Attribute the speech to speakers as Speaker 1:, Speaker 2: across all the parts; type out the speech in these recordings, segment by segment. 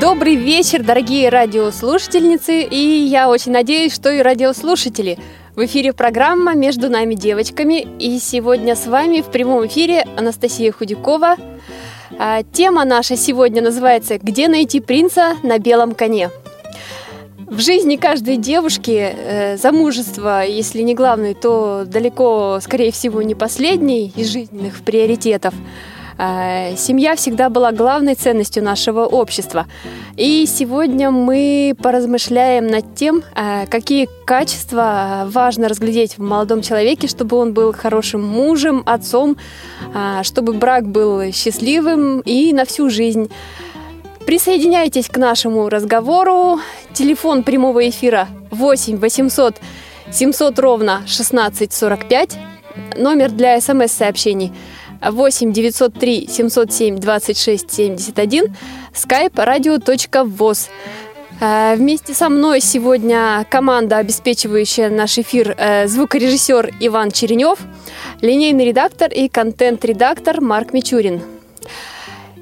Speaker 1: Добрый вечер, дорогие радиослушательницы, и я очень надеюсь, что и радиослушатели. В эфире программа «Между нами девочками», и сегодня с вами в прямом эфире Анастасия Худякова – а, тема наша сегодня называется «Где найти принца на белом коне?». В жизни каждой девушки э, замужество, если не главный, то далеко, скорее всего, не последний из жизненных приоритетов – семья всегда была главной ценностью нашего общества. И сегодня мы поразмышляем над тем, э, какие качества важно разглядеть в молодом человеке, чтобы он был хорошим мужем, отцом, э, чтобы брак был счастливым и на всю жизнь. Присоединяйтесь к нашему разговору. Телефон прямого эфира 8 800 700 ровно 1645. Номер для смс-сообщений – 8 903 707 26 71, skype radio.voz. Э, вместе со мной сегодня команда, обеспечивающая наш эфир, э, звукорежиссер Иван Черенев, линейный редактор и контент-редактор Марк Мичурин.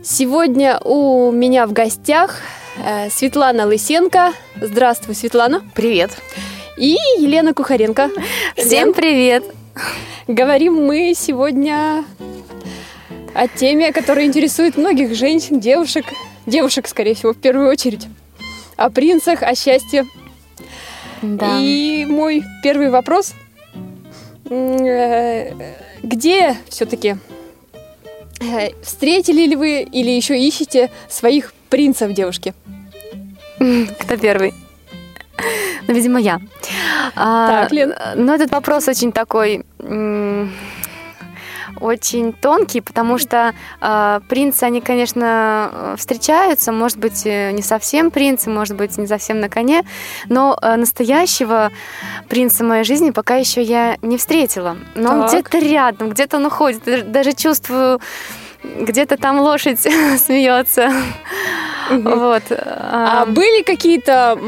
Speaker 1: Сегодня у меня в гостях э, Светлана Лысенко. Здравствуй, Светлана.
Speaker 2: Привет.
Speaker 1: И Елена Кухаренко.
Speaker 2: Всем привет.
Speaker 1: Говорим мы сегодня о теме, которая интересует многих женщин, девушек, девушек, скорее всего, в первую очередь. О принцах, о счастье. Да. И мой первый вопрос. Э, где все-таки э, встретили ли вы или еще ищете своих принцев, девушки?
Speaker 2: Кто первый? Ну, видимо, я.
Speaker 1: А, так, Лен.
Speaker 2: Ну, этот вопрос очень такой очень тонкий, потому что э, принцы, они, конечно, встречаются, может быть, э, не совсем принцы, может быть, не совсем на коне, но э, настоящего принца в моей жизни пока еще я не встретила. Но так. он где-то рядом, где-то он уходит, даже чувствую, где-то там лошадь смеется.
Speaker 1: Вот. А были какие-то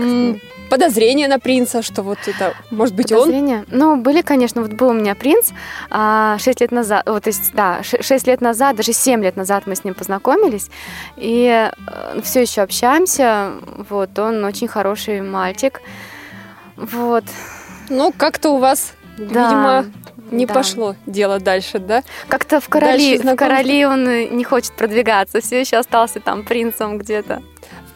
Speaker 1: подозрения на принца, что вот это может быть
Speaker 2: подозрения? он? Ну, были, конечно. Вот был у меня принц а, 6 лет назад, вот, то есть, да, 6 лет назад, даже 7 лет назад мы с ним познакомились, и э, все еще общаемся. Вот, он очень хороший мальчик. Вот.
Speaker 1: Ну, как-то у вас, да. видимо, не да. пошло дело дальше, да?
Speaker 2: Как-то в короли, в короли он не хочет продвигаться, все еще остался там принцем где-то.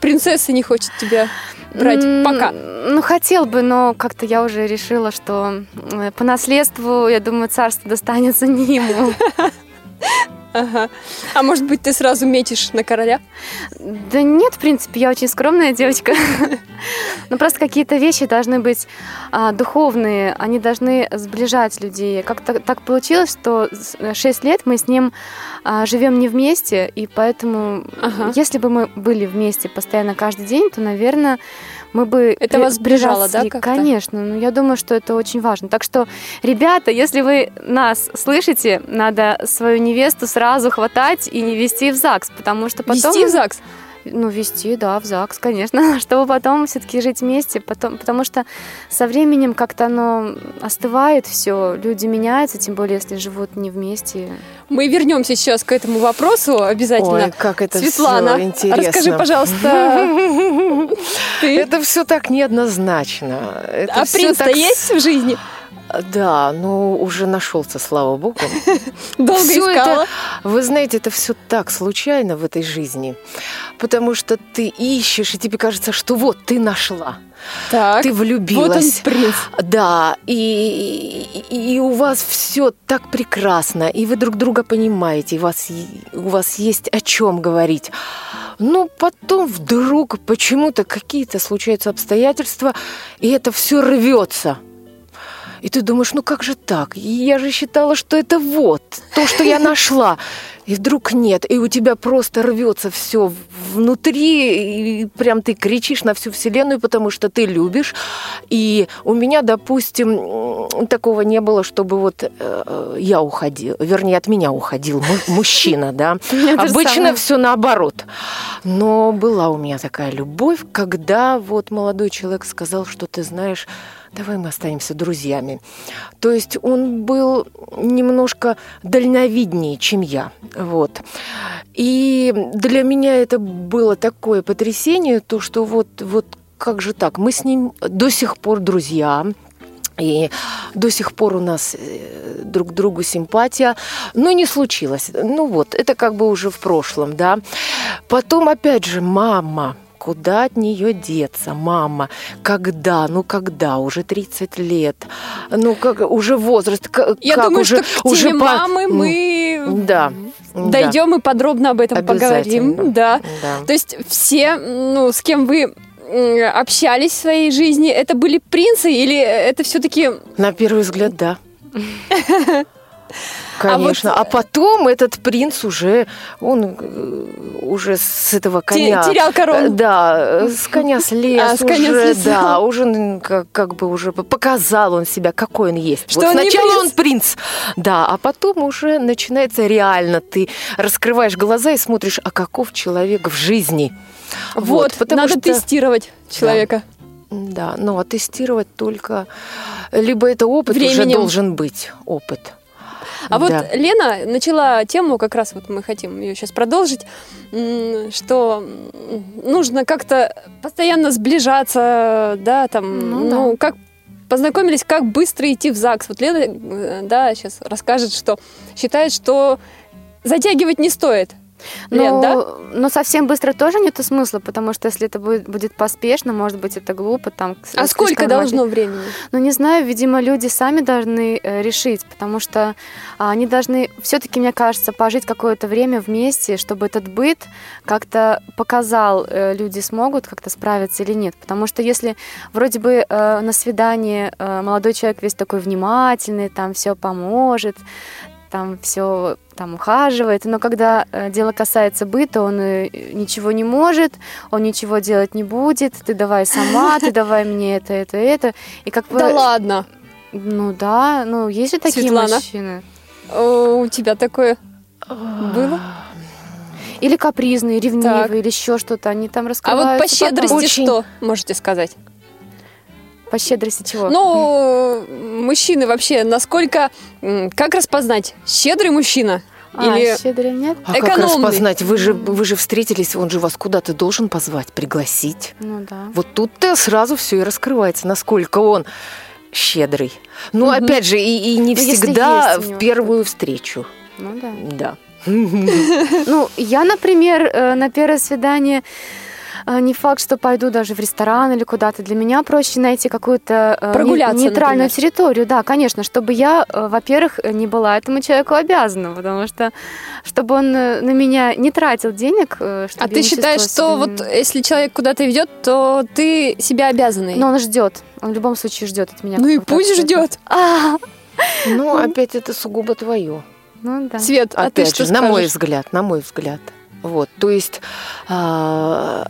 Speaker 1: В принцессы не хочет тебя брать пока?
Speaker 2: Ну, хотел бы, но как-то я уже решила, что э, по наследству, я думаю, царство достанется не ему.
Speaker 1: Ага. А может быть, ты сразу метишь на короля?
Speaker 2: Да нет, в принципе, я очень скромная девочка. Но просто какие-то вещи должны быть а, духовные, они должны сближать людей. Как-то так получилось, что 6 лет мы с ним а, живем не вместе, и поэтому, ага. если бы мы были вместе постоянно каждый день, то, наверное, мы бы
Speaker 1: это вас сближало, да?
Speaker 2: Как-то? Конечно, ну я думаю, что это очень важно. Так что, ребята, если вы нас слышите, надо свою невесту сразу хватать и не вести в ЗАГС, потому что потом...
Speaker 1: Вести в ЗАГС?
Speaker 2: Ну, вести, да, в ЗАГС, конечно, чтобы потом все-таки жить вместе, потом, потому что со временем как-то оно остывает все, люди меняются, тем более, если живут не вместе.
Speaker 1: Мы вернемся сейчас к этому вопросу обязательно.
Speaker 3: Ой, как это
Speaker 1: Светлана,
Speaker 3: все интересно.
Speaker 1: расскажи, пожалуйста.
Speaker 3: Это все так неоднозначно.
Speaker 1: А принц-то есть в жизни?
Speaker 3: Да, ну уже нашелся, слава богу.
Speaker 1: Долго все искала.
Speaker 3: Это, вы знаете, это все так случайно в этой жизни, потому что ты ищешь, и тебе кажется, что вот ты нашла.
Speaker 1: Так,
Speaker 3: ты влюбилась.
Speaker 1: Вот он принц.
Speaker 3: Да, и, и, и у вас все так прекрасно, и вы друг друга понимаете, и у вас, у вас есть о чем говорить. Но потом вдруг почему-то какие-то случаются обстоятельства, и это все рвется. И ты думаешь, ну как же так? Я же считала, что это вот то, что я нашла. и вдруг нет, и у тебя просто рвется все внутри, и прям ты кричишь на всю вселенную, потому что ты любишь. И у меня, допустим, такого не было, чтобы вот э, я уходила, вернее, от меня уходил мужчина, да. Обычно все наоборот. Но была у меня такая любовь, когда вот молодой человек сказал, что ты знаешь, давай мы останемся друзьями. То есть он был немножко дальновиднее, чем я. Вот. И для меня это было такое потрясение, то, что вот, вот как же так, мы с ним до сих пор друзья, и до сих пор у нас э, друг другу симпатия. Но не случилось. Ну вот, это как бы уже в прошлом, да. Потом, опять же, мама – Куда от нее деться, мама? Когда? Ну когда? Уже 30 лет. Ну как уже возраст? Как,
Speaker 1: Я думаю, уже, что к уже мамы по... мы
Speaker 3: да,
Speaker 1: дойдем
Speaker 3: да.
Speaker 1: и подробно об этом поговорим. Да.
Speaker 3: да.
Speaker 1: То есть все, ну, с кем вы общались в своей жизни, это были принцы или это все-таки...
Speaker 3: На первый взгляд, да. Конечно. А, вот... а потом этот принц уже, он э, уже с этого коня...
Speaker 1: Терял корону. Э,
Speaker 3: да, с коня слез а, с коня уже, слез. да, уже как, как бы уже показал он себя, какой он есть.
Speaker 1: Что
Speaker 3: вот
Speaker 1: он
Speaker 3: сначала
Speaker 1: он
Speaker 3: принц, да, а потом уже начинается реально, ты раскрываешь глаза и смотришь, а каков человек в жизни.
Speaker 1: Вот, вот надо что... тестировать человека.
Speaker 3: Да. Да, ну а тестировать только... Либо это опыт Временем. уже должен быть, опыт.
Speaker 1: А вот Лена начала тему, как раз вот мы хотим ее сейчас продолжить, что нужно как-то постоянно сближаться, да, там, ну, ну да. как познакомились, как быстро идти в ЗАГС. Вот Лена, э, да, сейчас расскажет, что считает, что затягивать не стоит. Лен, да?
Speaker 2: но совсем быстро тоже нет смысла, потому что если это будет, будет поспешно, может быть, это глупо. Там,
Speaker 1: а сколько должно времени?
Speaker 2: Ну, не знаю, видимо, люди сами должны э, решить, потому что а, они должны все-таки, мне кажется, пожить какое-то время вместе, чтобы этот быт как-то показал, э, люди смогут как-то справиться или нет. Потому что если вроде бы э, на свидании э, молодой человек весь такой внимательный, там все поможет, там все там ухаживает, но когда э, дело касается быта, он э, ничего не может, он ничего делать не будет, ты давай сама, ты давай мне это, это, это.
Speaker 1: И как Да ладно.
Speaker 2: Ну да, ну есть же такие
Speaker 1: Светлана,
Speaker 2: мужчины.
Speaker 1: у тебя такое было?
Speaker 2: Или капризные, ревнивые, так. или еще что-то. Они там раскрываются.
Speaker 1: А вот по щедрости Очень... что можете сказать?
Speaker 2: По щедрости чего?
Speaker 1: Ну, мужчины вообще, насколько... Как распознать, щедрый мужчина
Speaker 2: а, Или щедрый нет?
Speaker 3: А экономный. как распознать? Вы же, вы же встретились, он же вас куда-то должен позвать, пригласить.
Speaker 2: Ну да.
Speaker 3: Вот тут-то сразу все и раскрывается, насколько он щедрый. Ну, угу. опять же, и, и не ну, всегда в первую встречу.
Speaker 2: Ну да.
Speaker 3: Да.
Speaker 2: Ну, я, например, э, на первое свидание а, не факт, что пойду даже в ресторан или куда-то. Для меня проще найти какую-то э,
Speaker 1: Прогуляться,
Speaker 2: нейтральную
Speaker 1: например.
Speaker 2: территорию. Да, конечно, чтобы я, э, во-первых, не была этому человеку обязана, потому что чтобы он э, на меня не тратил денег.
Speaker 1: А ты считаешь, что вот если человек куда-то ведет, то ты себя обязанный?
Speaker 2: Но он ждет. Он в любом случае ждет от меня.
Speaker 1: Ну и пусть ждет.
Speaker 3: Ну, опять это сугубо твое.
Speaker 2: Ну да.
Speaker 1: Свет, а ты что
Speaker 3: на мой взгляд, на мой взгляд. Вот, то есть а,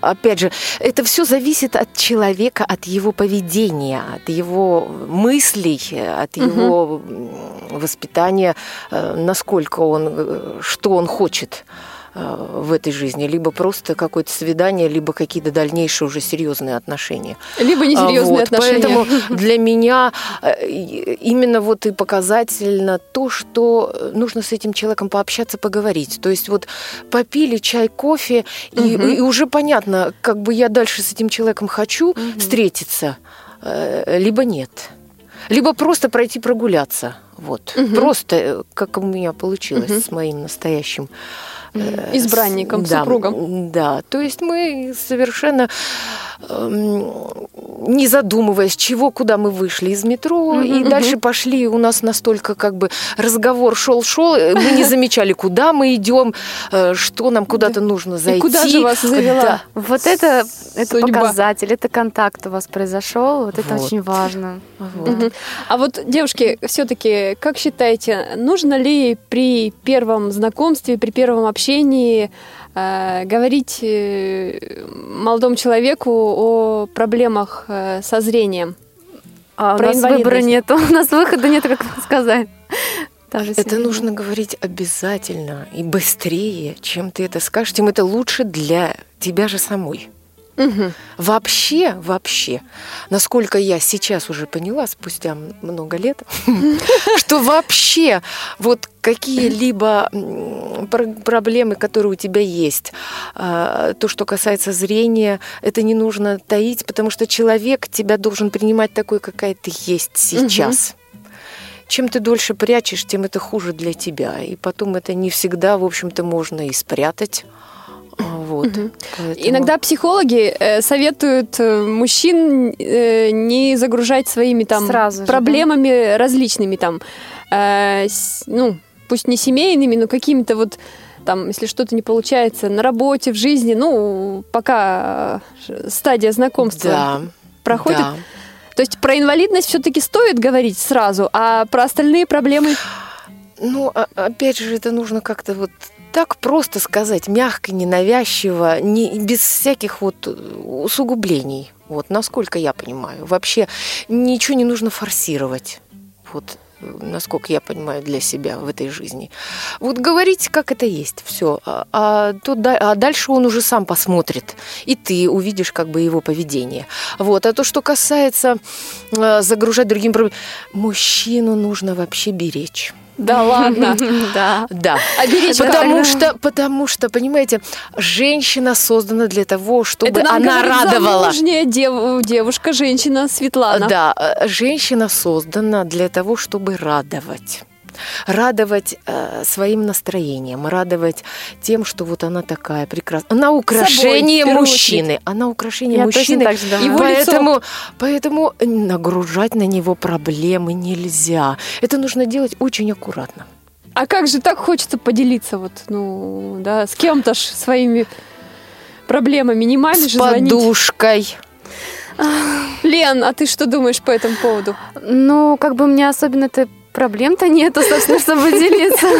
Speaker 3: опять же, это все зависит от человека, от его поведения, от его мыслей, от его угу. воспитания, э, насколько он, э, что он хочет в этой жизни, либо просто какое-то свидание, либо какие-то дальнейшие уже серьезные отношения.
Speaker 1: Либо несерьезные вот, отношения.
Speaker 3: Поэтому для меня э, именно вот и показательно то, что нужно с этим человеком пообщаться, поговорить. То есть вот попили чай, кофе, угу. и, и уже понятно, как бы я дальше с этим человеком хочу угу. встретиться, э, либо нет. Либо просто пройти прогуляться. Вот. Угу. Просто, как у меня получилось угу. с моим настоящим
Speaker 1: Э, избранником,
Speaker 3: да,
Speaker 1: супругом.
Speaker 3: Да, то есть мы совершенно эм, не задумываясь, чего, куда мы вышли из метро, и
Speaker 1: Мгм.
Speaker 3: дальше пошли. У нас настолько как бы разговор шел-шел, э, мы не замечали, куда мы идем, э, что нам куда-то нужно зайти.
Speaker 1: куда же вас завела?
Speaker 3: Да.
Speaker 2: Вот это, это
Speaker 1: Судьба.
Speaker 2: показатель, это контакт у вас произошел, вот это
Speaker 3: Вот.
Speaker 2: очень важно.
Speaker 3: Вот.
Speaker 1: Мгм. А вот, девушки, все-таки, как считаете, нужно ли при первом знакомстве, при первом общении говорить э, молодому человеку о проблемах э, со зрением?
Speaker 2: А у нас выбора нету, у нас выхода нет, как сказать.
Speaker 3: Это нужно говорить обязательно и быстрее, чем ты это скажешь, тем это лучше для тебя же самой.
Speaker 1: Мгм.
Speaker 3: Вообще, вообще, насколько я сейчас уже поняла, спустя много лет, что вообще вот какие-либо проблемы, которые у тебя есть, а, то, что касается зрения, это не нужно таить, потому что человек тебя должен принимать такой, какая ты есть сейчас. Чем ты дольше прячешь, тем это хуже для тебя. И потом это не всегда, в общем-то, можно и спрятать. Вот. Поэтому-
Speaker 1: Иногда психологи э, советуют э, мужчин э, не загружать своими там
Speaker 2: Сразу же,
Speaker 1: проблемами различными там, э, с- ну пусть не семейными, но какими-то вот там, если что-то не получается на работе, в жизни, ну пока э, стадия знакомства
Speaker 3: Да,
Speaker 1: проходит.
Speaker 3: да.
Speaker 1: То есть про инвалидность все-таки стоит говорить сразу, а про остальные проблемы
Speaker 3: Ну, а- опять же, это нужно как-то вот так просто сказать, мягко, ненавязчиво, не, без всяких вот усугублений. Вот, насколько я понимаю. Вообще ничего не нужно форсировать. Вот, насколько я понимаю для себя в этой жизни. Вот говорить, как это есть, все. А, а то а дальше он уже сам посмотрит, и ты увидишь как бы его поведение. Вот. А то, что касается э, загружать другим мужчину нужно вообще беречь.
Speaker 1: Да ладно.
Speaker 2: Да.
Speaker 3: Да.
Speaker 1: А беречь
Speaker 3: Потому
Speaker 1: как?
Speaker 3: что, потому что, понимаете, женщина создана для того, чтобы
Speaker 1: Это нам
Speaker 3: она радовала.
Speaker 1: замужняя дев- девушка, женщина Светлана.
Speaker 3: Да, э, женщина создана для того, чтобы радовать. Радовать э, своим настроением, радовать тем, что вот она такая прекрасная. Она украшение
Speaker 1: первую
Speaker 3: мужчины. Она украшение
Speaker 2: Я точно
Speaker 3: мужчины.
Speaker 2: так же думаю.
Speaker 1: Его лицо.
Speaker 3: Поэтому, поэтому нагружать на него проблемы нельзя. Это нужно делать очень аккуратно.
Speaker 1: А как же так хочется поделиться вот, ну, да, с кем-то ж своими проблемами. Не маме
Speaker 3: С
Speaker 1: же звонить.
Speaker 3: подушкой.
Speaker 1: Лен, а ты что думаешь по этому поводу?
Speaker 2: Ну, как бы у меня особенно-то проблем-то нету, собственно, чтобы делиться.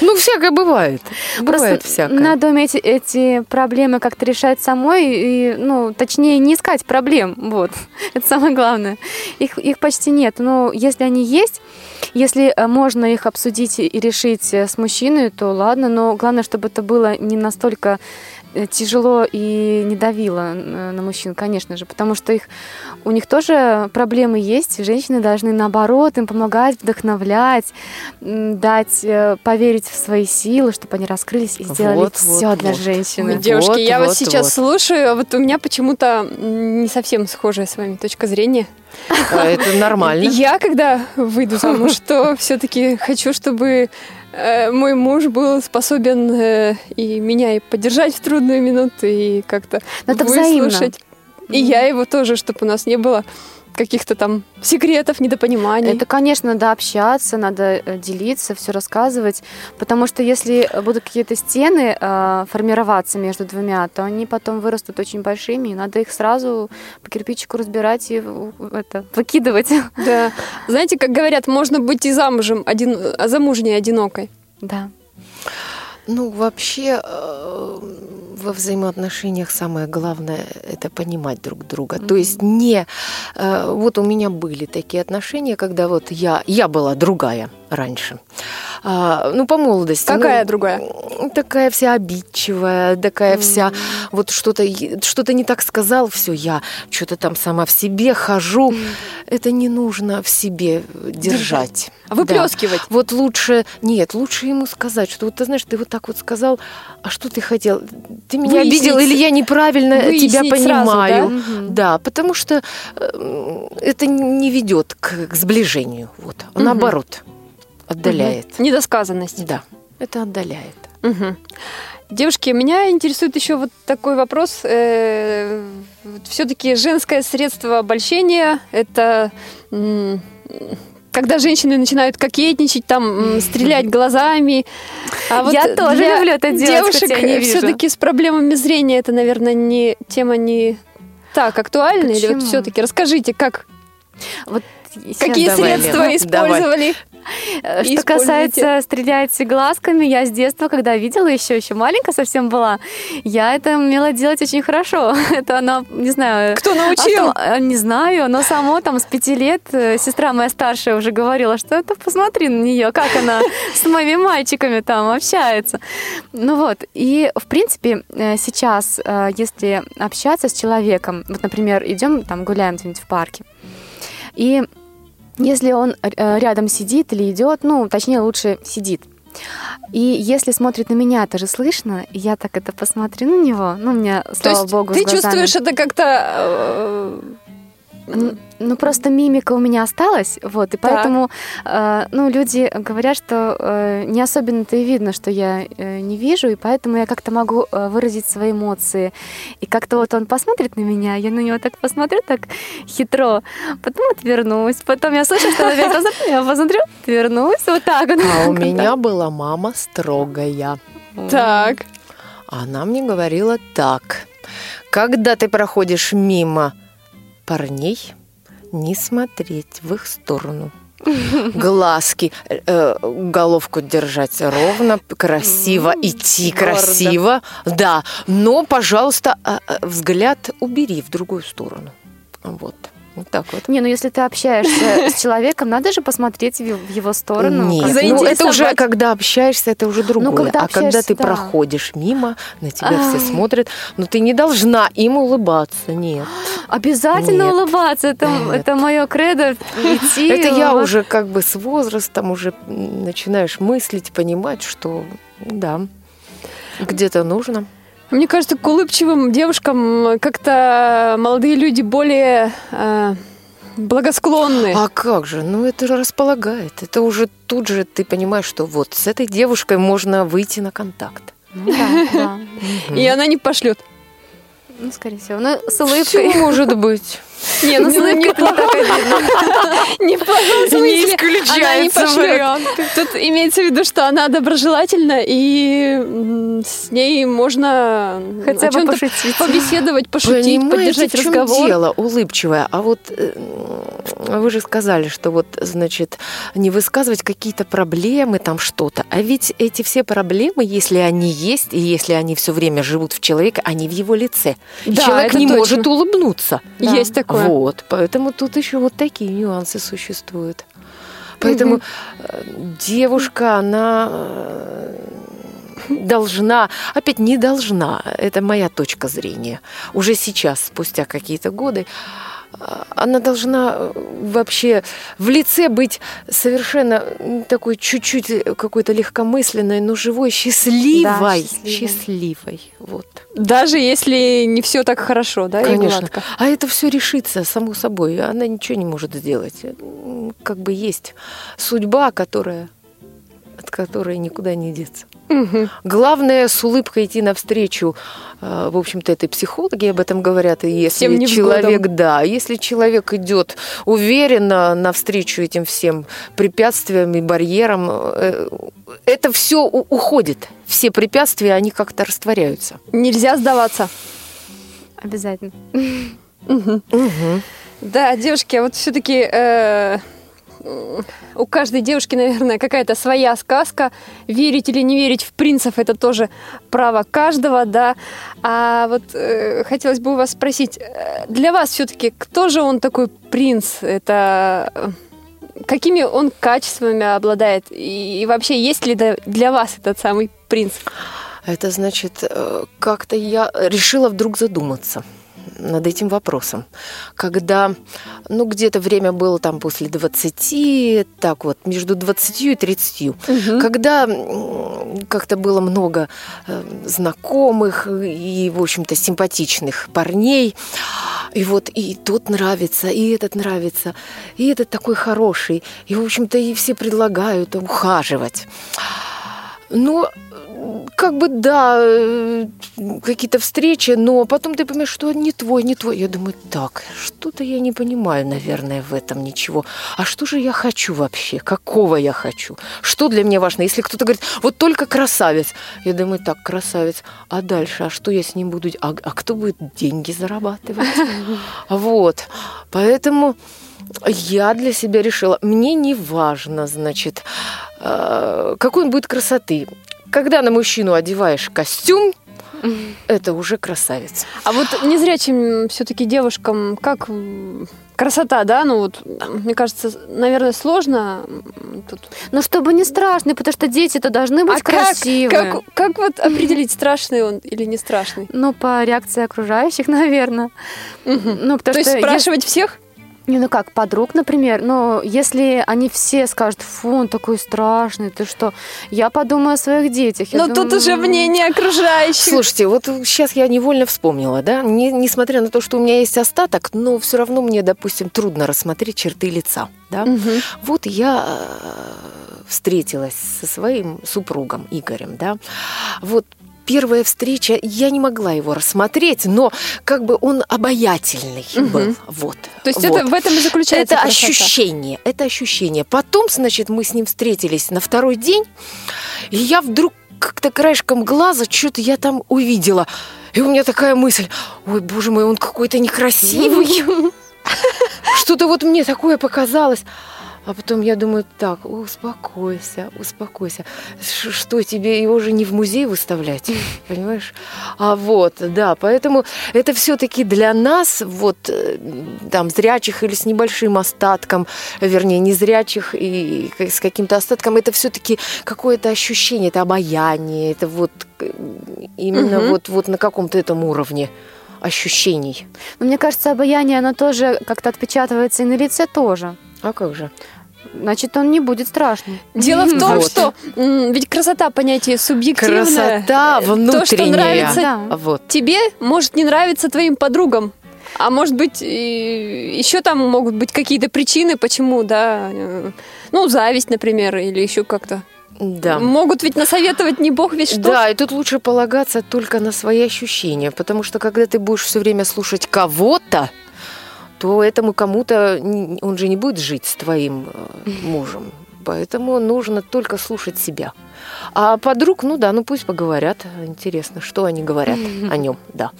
Speaker 3: Ну, всякое бывает. Бывает всякое.
Speaker 2: надо уметь эти проблемы как-то решать самой, и, ну, точнее, не искать проблем, вот. Это самое главное. Их, их почти нет. Но если они есть, если э, можно их обсудить и решить э, с мужчиной, то ладно, но главное, чтобы это было не настолько тяжело и не давило э, на мужчин, конечно же, потому что их, у них тоже проблемы есть, женщины должны, наоборот, им помогать, вдохновлять, дать э, поверить в свои силы, чтобы они раскрылись и сделали
Speaker 3: Вот,
Speaker 2: все
Speaker 3: вот,
Speaker 2: для
Speaker 3: вот.
Speaker 2: женщины.
Speaker 1: Ой, девушки,
Speaker 3: Вот,
Speaker 1: я вот,
Speaker 3: вот,
Speaker 1: сейчас
Speaker 3: вот.
Speaker 1: слушаю, а вот у меня почему-то не совсем схожая с вами точка зрения.
Speaker 3: А, Это нормально.
Speaker 1: Я, когда выйду замуж, то все-таки хочу, чтобы э, мой муж был способен э, и меня и поддержать в трудную минуту, и как-то
Speaker 2: это взаимно.
Speaker 1: выслушать. И я его тоже, чтобы у нас не было каких-то там секретов, недопониманий.
Speaker 2: Это, конечно, надо общаться, надо э, делиться, все рассказывать, потому что если будут какие-то стены э, формироваться между двумя, то они потом вырастут очень большими, и надо их сразу по кирпичику разбирать и это, выкидывать.
Speaker 1: Да. Знаете, как говорят, можно быть и замужем, один, а замужней одинокой.
Speaker 2: Да.
Speaker 3: Ну, вообще, э, во взаимоотношениях самое главное – это понимать друг друга. То есть не… э, Вот у меня были такие отношения, когда вот я, я была другая раньше. А, Ну, по молодости.
Speaker 1: Какая
Speaker 3: ну,
Speaker 1: другая?
Speaker 3: Такая вся обидчивая, такая вся… Вот что-то что не так сказал, все, я что-то там сама в себе хожу. Это не нужно в себе держать. Да.
Speaker 1: Выплескивать.
Speaker 3: Вот лучше, нет, лучше ему сказать, что вот ты знаешь, ты вот так вот сказал, а что ты хотел? Ты меня
Speaker 1: Выяснить-
Speaker 3: обидел или я неправильно тебя
Speaker 1: выяснить сразу,
Speaker 3: понимаю?
Speaker 1: да?
Speaker 2: Мгм.
Speaker 3: Да, потому что э, это не ведет к, к сближению, вот,
Speaker 1: Мгм.
Speaker 3: наоборот, отдаляет.
Speaker 1: Недосказанность.
Speaker 3: Да. Это отдаляет.
Speaker 1: Мгм. Девушки, меня интересует еще вот такой вопрос. Все-таки женское средство обольщения – это когда женщины начинают кокетничать, там, стрелять глазами. А
Speaker 2: Я тоже люблю это делать,
Speaker 1: Девушек
Speaker 2: хотя не вижу.
Speaker 1: все-таки с проблемами зрения это, наверное, не тема не так актуальна. Или вот
Speaker 2: Почему?
Speaker 1: все-таки расскажите, как,
Speaker 2: Сейчас
Speaker 1: какие
Speaker 3: давай,
Speaker 1: средства
Speaker 3: Лена,
Speaker 1: использовали?
Speaker 2: Э, Что
Speaker 1: Используйте.
Speaker 2: касается стрелять глазками, я с детства, когда видела еще, еще маленькая совсем была, я это умела делать очень хорошо. Это она, не знаю...
Speaker 1: Кто научил?
Speaker 2: авто- э, Не знаю, но само там с пяти лет э, сестра моя старшая уже говорила, что это посмотри на нее, как она с моими мальчиками там общается. Ну вот, и в принципе э, сейчас, э, если общаться с человеком, вот, например, идем там гуляем где-нибудь в парке, и если он э, рядом сидит или идет, ну, точнее, лучше сидит. И если смотрит на меня, это же слышно, и я так это посмотрю на него, ну, у меня,
Speaker 1: То
Speaker 2: слава
Speaker 1: есть
Speaker 2: богу,
Speaker 1: ты чувствуешь это как-то...
Speaker 2: Ну, просто мимика у меня осталась, вот, и
Speaker 1: Так.
Speaker 2: поэтому, э, ну, люди говорят, что э, не особенно-то и видно, что я э, не вижу, и поэтому я как-то могу э, выразить свои эмоции. И как-то вот он посмотрит на меня, я на него так посмотрю, так хитро, потом отвернусь, потом я слышу, что он опять посмотрит, я посмотрю, отвернусь, вот так вот.
Speaker 3: А у меня была мама строгая.
Speaker 1: Так.
Speaker 3: Она мне говорила так. Когда ты проходишь мимо парней, не смотреть в их сторону. Глазки, э, головку держать ровно, красиво, идти
Speaker 2: гордо.
Speaker 3: красиво. Да, но, пожалуйста, а, а, взгляд убери в другую сторону. Вот. Вот так вот.
Speaker 2: Не, ну если ты общаешься с человеком, надо же посмотреть в его сторону.
Speaker 3: Нет, ну это уже когда общаешься, это уже другое.
Speaker 2: когда
Speaker 3: а когда ты
Speaker 2: да.
Speaker 3: проходишь мимо, на тебя все смотрят, но ты не должна им улыбаться, нет.
Speaker 2: Обязательно
Speaker 3: Нет.
Speaker 2: улыбаться. Это,
Speaker 3: Нет.
Speaker 2: это мое кредо. Идти.
Speaker 3: Это я уже как бы с возрастом уже начинаешь мыслить, понимать, что да, где-то нужно.
Speaker 1: Мне кажется, к улыбчивым девушкам как-то молодые люди более э, благосклонны.
Speaker 3: А как же? Ну это же располагает. Это уже тут же ты понимаешь, что вот с этой девушкой можно выйти на контакт.
Speaker 2: Ну да, да.
Speaker 1: И она не пошлет.
Speaker 2: Ну, скорее всего. Ну, с
Speaker 3: Все
Speaker 2: улыбкой.
Speaker 3: может быть.
Speaker 1: Не, ну с улыбкой это не так обидно. Не в плохом смысле. Она не пошлет. Тут имеется в виду, что она доброжелательна, и с ней можно
Speaker 2: Хотя
Speaker 1: о
Speaker 2: бы пошутить.
Speaker 1: побеседовать, пошутить,
Speaker 3: Понимаете,
Speaker 1: поддержать
Speaker 3: в чем
Speaker 1: разговор.
Speaker 3: дело улыбчивая? А вот э, вы же сказали, что вот, значит, не высказывать какие-то проблемы, там что-то. А ведь эти все проблемы, если они есть, и если они все время живут в человеке, они в его лице.
Speaker 1: Да,
Speaker 3: человек не
Speaker 1: точно.
Speaker 3: может улыбнуться.
Speaker 2: Да.
Speaker 1: Есть такое.
Speaker 3: Вот, поэтому тут еще вот такие нюансы существуют. Поэтому э, девушка, она э, должна, опять не должна, это моя точка зрения, уже сейчас, спустя какие-то годы, она должна э, вообще в лице быть совершенно такой чуть-чуть э, какой-то легкомысленной, но живой, счастливой,
Speaker 2: счастливой.
Speaker 3: счастливой. Вот.
Speaker 1: Даже если не все так хорошо, да,
Speaker 3: Конечно. А это все решится само собой. Она ничего не может сделать. М, Как бы есть судьба, которая от которой никуда не деться. Главное с улыбкой идти навстречу. э, В общем-то, это и психологи об этом говорят. И если человек, да, если человек идет уверенно навстречу этим всем препятствиям и барьерам, э, это все уходит. Все препятствия, они как-то растворяются.
Speaker 1: Нельзя сдаваться.
Speaker 2: Обязательно.
Speaker 1: Да, девушки, а вот все-таки у каждой девушки, наверное, какая-то своя сказка. Верить или не верить в принцев это тоже право каждого, да. А вот э, хотелось бы у вас спросить, э, для вас все-таки кто же он такой принц? Это э, какими он качествами обладает? И, и вообще есть ли для вас этот самый принц?
Speaker 3: Это значит, э, как-то я решила вдруг задуматься над этим вопросом. Когда, ну, где-то время было там после 20, так вот, между 20 и 30. Когда м, как-то было много э, знакомых и, в общем-то, симпатичных парней. И вот и тот нравится, и этот нравится, и этот такой хороший. И, в общем-то, и все предлагают ухаживать. Ну, как бы да, э, какие-то встречи, но потом ты понимаешь, что не твой, не твой. Я думаю, так, что-то я не понимаю, наверное, в этом ничего. А что же я хочу вообще? Какого я хочу? Что для меня важно? Если кто-то говорит, вот только красавец. Я думаю, так, красавец. А дальше, а что я с ним буду? А, а кто будет деньги зарабатывать? Вот. Поэтому я для себя решила, мне не важно, значит, э, какой он будет красоты. Когда на мужчину одеваешь костюм, это уже красавец.
Speaker 1: А вот незрячим все-таки девушкам как красота, да? Ну вот, мне кажется, наверное, сложно тут.
Speaker 2: Ну, чтобы не страшно, потому что дети-то должны быть
Speaker 1: а как,
Speaker 2: красивые.
Speaker 1: как, как вот определить, страшный он или не страшный?
Speaker 2: Ну, по реакции окружающих, наверное. Ну, потому
Speaker 1: То есть
Speaker 2: что
Speaker 1: спрашивать всех?
Speaker 2: Не, ну как, подруг, например. Но если они все скажут, фу, он такой страшный, ты что? Я подумаю о своих детях.
Speaker 1: Но Ну, тут
Speaker 2: думаю,
Speaker 1: уже
Speaker 2: «М,
Speaker 1: мнение окружающих.
Speaker 3: Слушайте, вот сейчас я невольно вспомнила, да, Не- несмотря на то, что у меня есть остаток, но все равно мне, допустим, трудно рассмотреть черты лица, да.
Speaker 1: Мгм.
Speaker 3: Вот я э, встретилась со своим супругом Игорем, да. Вот первая встреча, я не могла его рассмотреть, но как бы он обаятельный был, вот.
Speaker 1: То есть
Speaker 3: вот.
Speaker 1: это в этом и заключается
Speaker 3: Это
Speaker 1: красота.
Speaker 3: ощущение, это ощущение. Потом, значит, мы с ним встретились на второй день, и я вдруг как-то краешком глаза что-то я там увидела. И у меня такая мысль, ой, боже мой, он какой-то некрасивый. Что-то вот мне такое показалось. А потом я думаю, так, успокойся, успокойся. Что, тебе его же не в музей выставлять, понимаешь? А вот, да, поэтому это все-таки для нас, вот, э, там, зрячих или с небольшим остатком, вернее, незрячих и к- с каким-то остатком, это все-таки какое-то ощущение, это обаяние, это вот именно
Speaker 1: Мгм.
Speaker 3: вот, вот на каком-то этом уровне ощущений.
Speaker 2: Но мне кажется, обаяние, оно тоже как-то отпечатывается и на лице тоже.
Speaker 3: А как же?
Speaker 2: Значит, он не будет страшным.
Speaker 1: Дело в том,
Speaker 3: Вот.
Speaker 1: что ведь красота понятие субъективное.
Speaker 3: Красота
Speaker 1: Э, То, что
Speaker 3: внутренняя.
Speaker 1: нравится
Speaker 2: Да.
Speaker 3: Вот.
Speaker 1: тебе, может не нравиться твоим подругам. А может быть, еще там могут быть какие-то причины, почему, да. э, Ну, зависть, например, или еще как-то.
Speaker 3: Да.
Speaker 1: Могут ведь насоветовать не бог ведь что.
Speaker 3: Да, и тут лучше полагаться только на свои ощущения, потому что когда ты будешь все время слушать кого-то, то этому кому-то он же не будет жить с твоим э, мужем. Поэтому нужно только слушать себя. А подруг, ну да, ну пусть поговорят. Интересно, что они говорят о нем, да.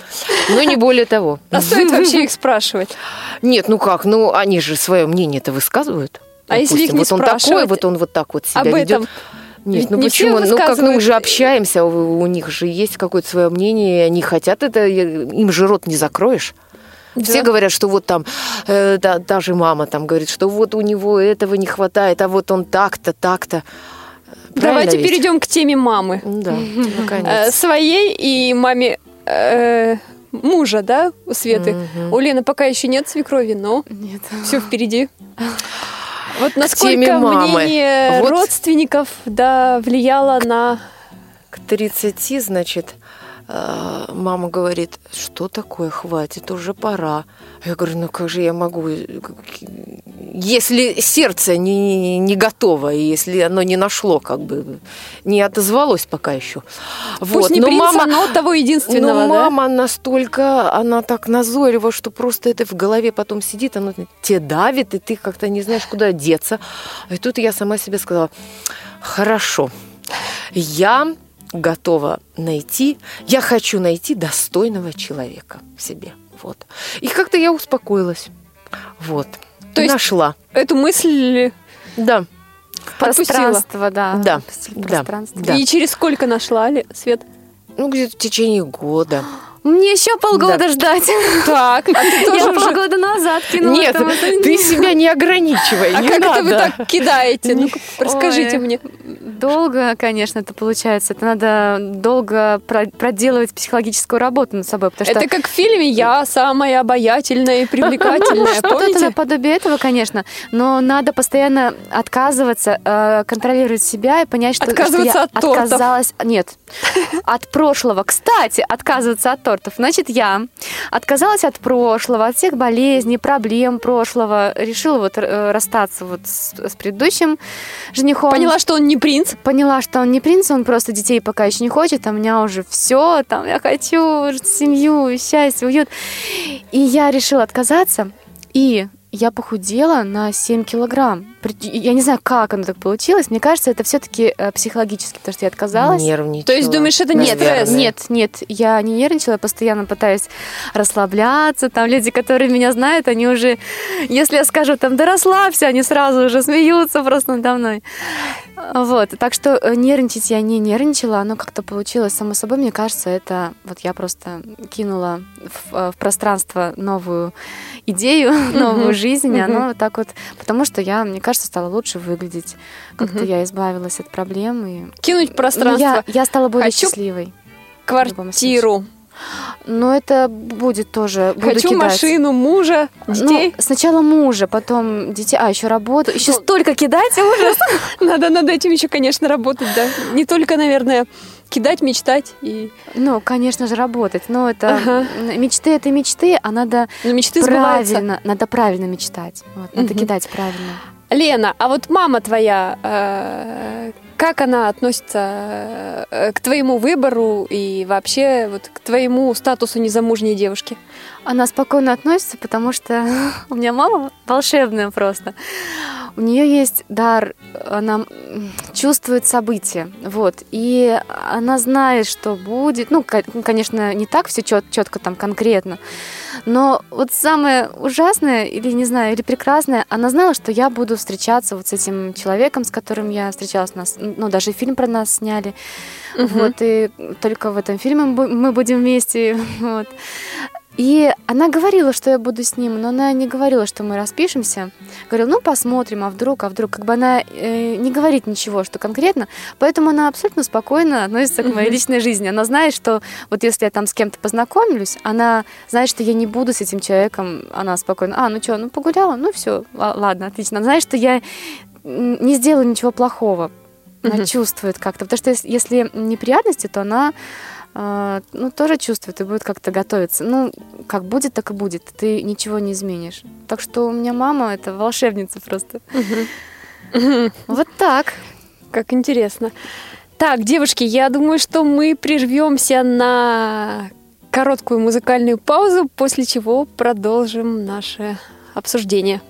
Speaker 3: Но не более того.
Speaker 1: А стоит вообще их спрашивать?
Speaker 3: Нет, ну как, ну они же свое мнение-то высказывают.
Speaker 1: А если их не
Speaker 3: вот он такой, вот он вот так вот себя
Speaker 1: Об
Speaker 3: ведет.
Speaker 1: этом.
Speaker 3: Нет,
Speaker 1: Ведь
Speaker 3: ну
Speaker 1: не
Speaker 3: почему? Ну как, ну мы же общаемся, у, у них же есть какое-то свое мнение, они хотят это, им же рот не закроешь. Все
Speaker 1: Да.
Speaker 3: говорят, что вот там, э, та, та же мама там говорит, что вот у него этого не хватает, а вот он так-то, так-то.
Speaker 1: Давайте
Speaker 3: Правильно ведь?
Speaker 1: перейдем к теме мамы.
Speaker 3: Да,
Speaker 1: Э,
Speaker 3: наконец.
Speaker 1: своей и маме э, мужа, да, у Светы.
Speaker 3: Мгм.
Speaker 1: У Лены пока еще нет свекрови, но
Speaker 2: Нет.
Speaker 1: все впереди. Вот насколько мнение
Speaker 3: Вот.
Speaker 1: родственников да, влияло на...
Speaker 3: К 30, значит, мама говорит, что такое, хватит, уже пора. Я говорю, ну как же я могу, э, если сердце не, не готово, и если оно не нашло, как бы, не отозвалось пока еще.
Speaker 1: Пусть не принца, но того единственного,
Speaker 3: но
Speaker 1: да?
Speaker 3: мама настолько, она так назойлива, что просто это в голове потом сидит, оно тебе давит, и ты как-то не знаешь, куда деться. И тут я сама себе сказала, хорошо, я готова найти, я хочу найти достойного человека в себе. Вот. И как-то я успокоилась. Вот.
Speaker 1: То есть-
Speaker 3: Нашла.
Speaker 1: Эту мысль
Speaker 3: Да.
Speaker 2: Пространство, да.
Speaker 3: Да.
Speaker 2: пространство.
Speaker 3: Да.
Speaker 1: И через сколько нашла ли, Свет?
Speaker 3: Ну, где-то в течение года.
Speaker 2: Мне еще полгода
Speaker 3: Да.
Speaker 2: ждать.
Speaker 1: Так, а ты тоже
Speaker 2: Я
Speaker 1: уже...
Speaker 2: полгода назад кинула.
Speaker 3: Нет,
Speaker 2: там это.
Speaker 3: ты себя не ограничивай.
Speaker 1: А
Speaker 3: не
Speaker 1: как это вы
Speaker 3: надо.
Speaker 1: так кидаете? Ну-ка, расскажите
Speaker 2: Ой.
Speaker 1: мне.
Speaker 2: Долго, конечно, это получается. Это надо долго про- проделывать психологическую работу над собой, потому что
Speaker 1: Это как в фильме «Я самая обаятельная и привлекательная»,
Speaker 2: Что-то наподобие этого, конечно, но надо постоянно отказываться, э, контролировать себя и понять, что,
Speaker 1: Отказываться
Speaker 2: я
Speaker 1: от
Speaker 2: отказалась... Нет, от прошлого. Кстати, отказываться от тортов. Значит, я отказалась от прошлого, от всех болезней, проблем прошлого. Решила вот э, расстаться вот с, с предыдущим женихом.
Speaker 1: Поняла, что он не принц?
Speaker 2: поняла, что он не принц, он просто детей пока еще не хочет, а у меня уже все, там, я хочу семью, счастье, уют. И я решила отказаться, и я похудела на 7 килограмм. Я не знаю, как оно так получилось. Мне кажется, это все-таки э, психологически, потому что я отказалась.
Speaker 3: Нервничала.
Speaker 1: То есть думаешь, это не
Speaker 2: Нет,
Speaker 1: стресс?
Speaker 2: нет, нет, я не нервничала, я постоянно пытаюсь расслабляться. Там люди, которые меня знают, они уже, если я скажу там, да расслабься, они сразу уже смеются просто надо мной. Вот, так что э, нервничать я не нервничала, оно как-то получилось само собой. Мне кажется, это вот я просто кинула в, э, в пространство новую идею, новую жизнь, и оно вот так вот, потому что я, мне кажется, стала лучше выглядеть. Как-то я избавилась от проблем и
Speaker 1: Кинуть в
Speaker 2: ну,
Speaker 1: пространство.
Speaker 2: я, я стала более
Speaker 1: Хочу
Speaker 2: счастливой.
Speaker 1: Квартиру.
Speaker 2: Но это будет тоже. Буду
Speaker 1: Хочу
Speaker 2: кидать.
Speaker 1: машину, мужа, детей.
Speaker 2: Ну, сначала мужа, потом детей, а еще работу. Еще столько кидать, ужас.
Speaker 1: Надо над этим еще, конечно, работать, да. Не только, наверное, кидать, мечтать и
Speaker 2: Ну, конечно же, работать. Но это
Speaker 1: Ага.
Speaker 2: мечты это мечты, а надо
Speaker 1: но мечты сбываются.
Speaker 2: правильно, надо правильно мечтать. Вот, надо
Speaker 1: Мгм.
Speaker 2: кидать правильно.
Speaker 1: Лена, а вот мама твоя, э, как она относится э, к твоему выбору и вообще вот к твоему статусу незамужней девушки?
Speaker 2: Она спокойно относится, потому что у меня мама волшебная просто. У нее есть дар, она чувствует события, вот, и она знает, что будет. Ну, ко- конечно, не так все четко там конкретно, но вот самое ужасное или не знаю, или прекрасное, она знала, что я буду встречаться вот с этим человеком, с которым я встречалась, нас, ну даже фильм про нас сняли, вот, и только в этом фильме мы будем вместе, вот. И она говорила, что я буду с ним, но она не говорила, что мы распишемся. Говорила, ну посмотрим, а вдруг, а вдруг. Как бы она э, не говорит ничего, что конкретно. Поэтому она абсолютно спокойно относится к моей личной жизни. Она знает, что вот если я там с кем-то познакомлюсь, она знает, что я не буду с этим человеком. Она спокойно, а, ну что, ну погуляла, ну все, ладно, отлично. Она знает, что я не сделаю ничего плохого. Она чувствует как-то. Потому что ес- если неприятности, то она ну, тоже чувствует и будет как-то готовиться. Ну, как будет, так и будет. Ты ничего не изменишь. Так что у меня мама это волшебница просто. Вот так.
Speaker 1: Как интересно. Так, девушки, я думаю, что мы прервемся на короткую музыкальную паузу, после чего продолжим наше обсуждение.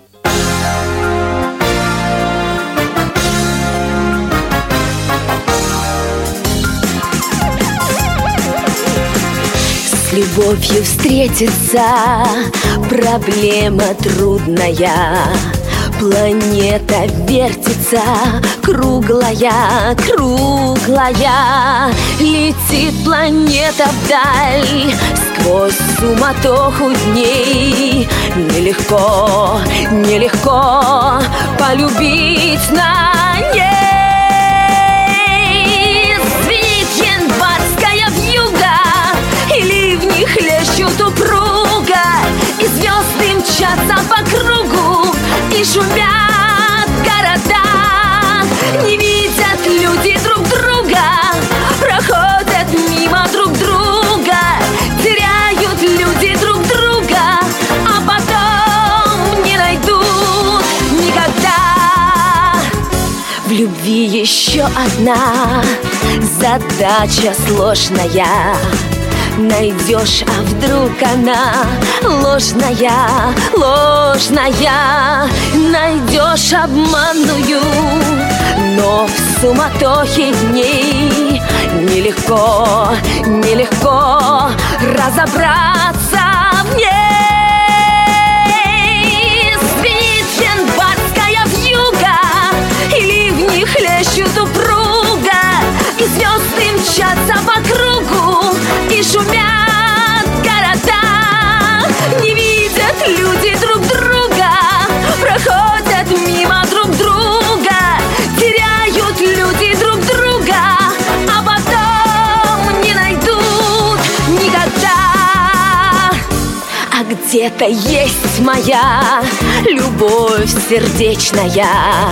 Speaker 4: С любовью встретиться Проблема трудная Планета вертится. Круглая, круглая Летит планета вдаль. Сквозь суматоху дней Нелегко, нелегко Полюбить на ней мчатся по кругу И шумят города. Не видят люди друг друга Проходят мимо друг друга Теряют люди друг друга А потом не найдут никогда. В любви еще одна задача сложная Найдешь, а вдруг она ложная, ложная. Найдешь обманную, но в суматохе дней Нелегко, нелегко разобраться где-то есть моя любовь сердечная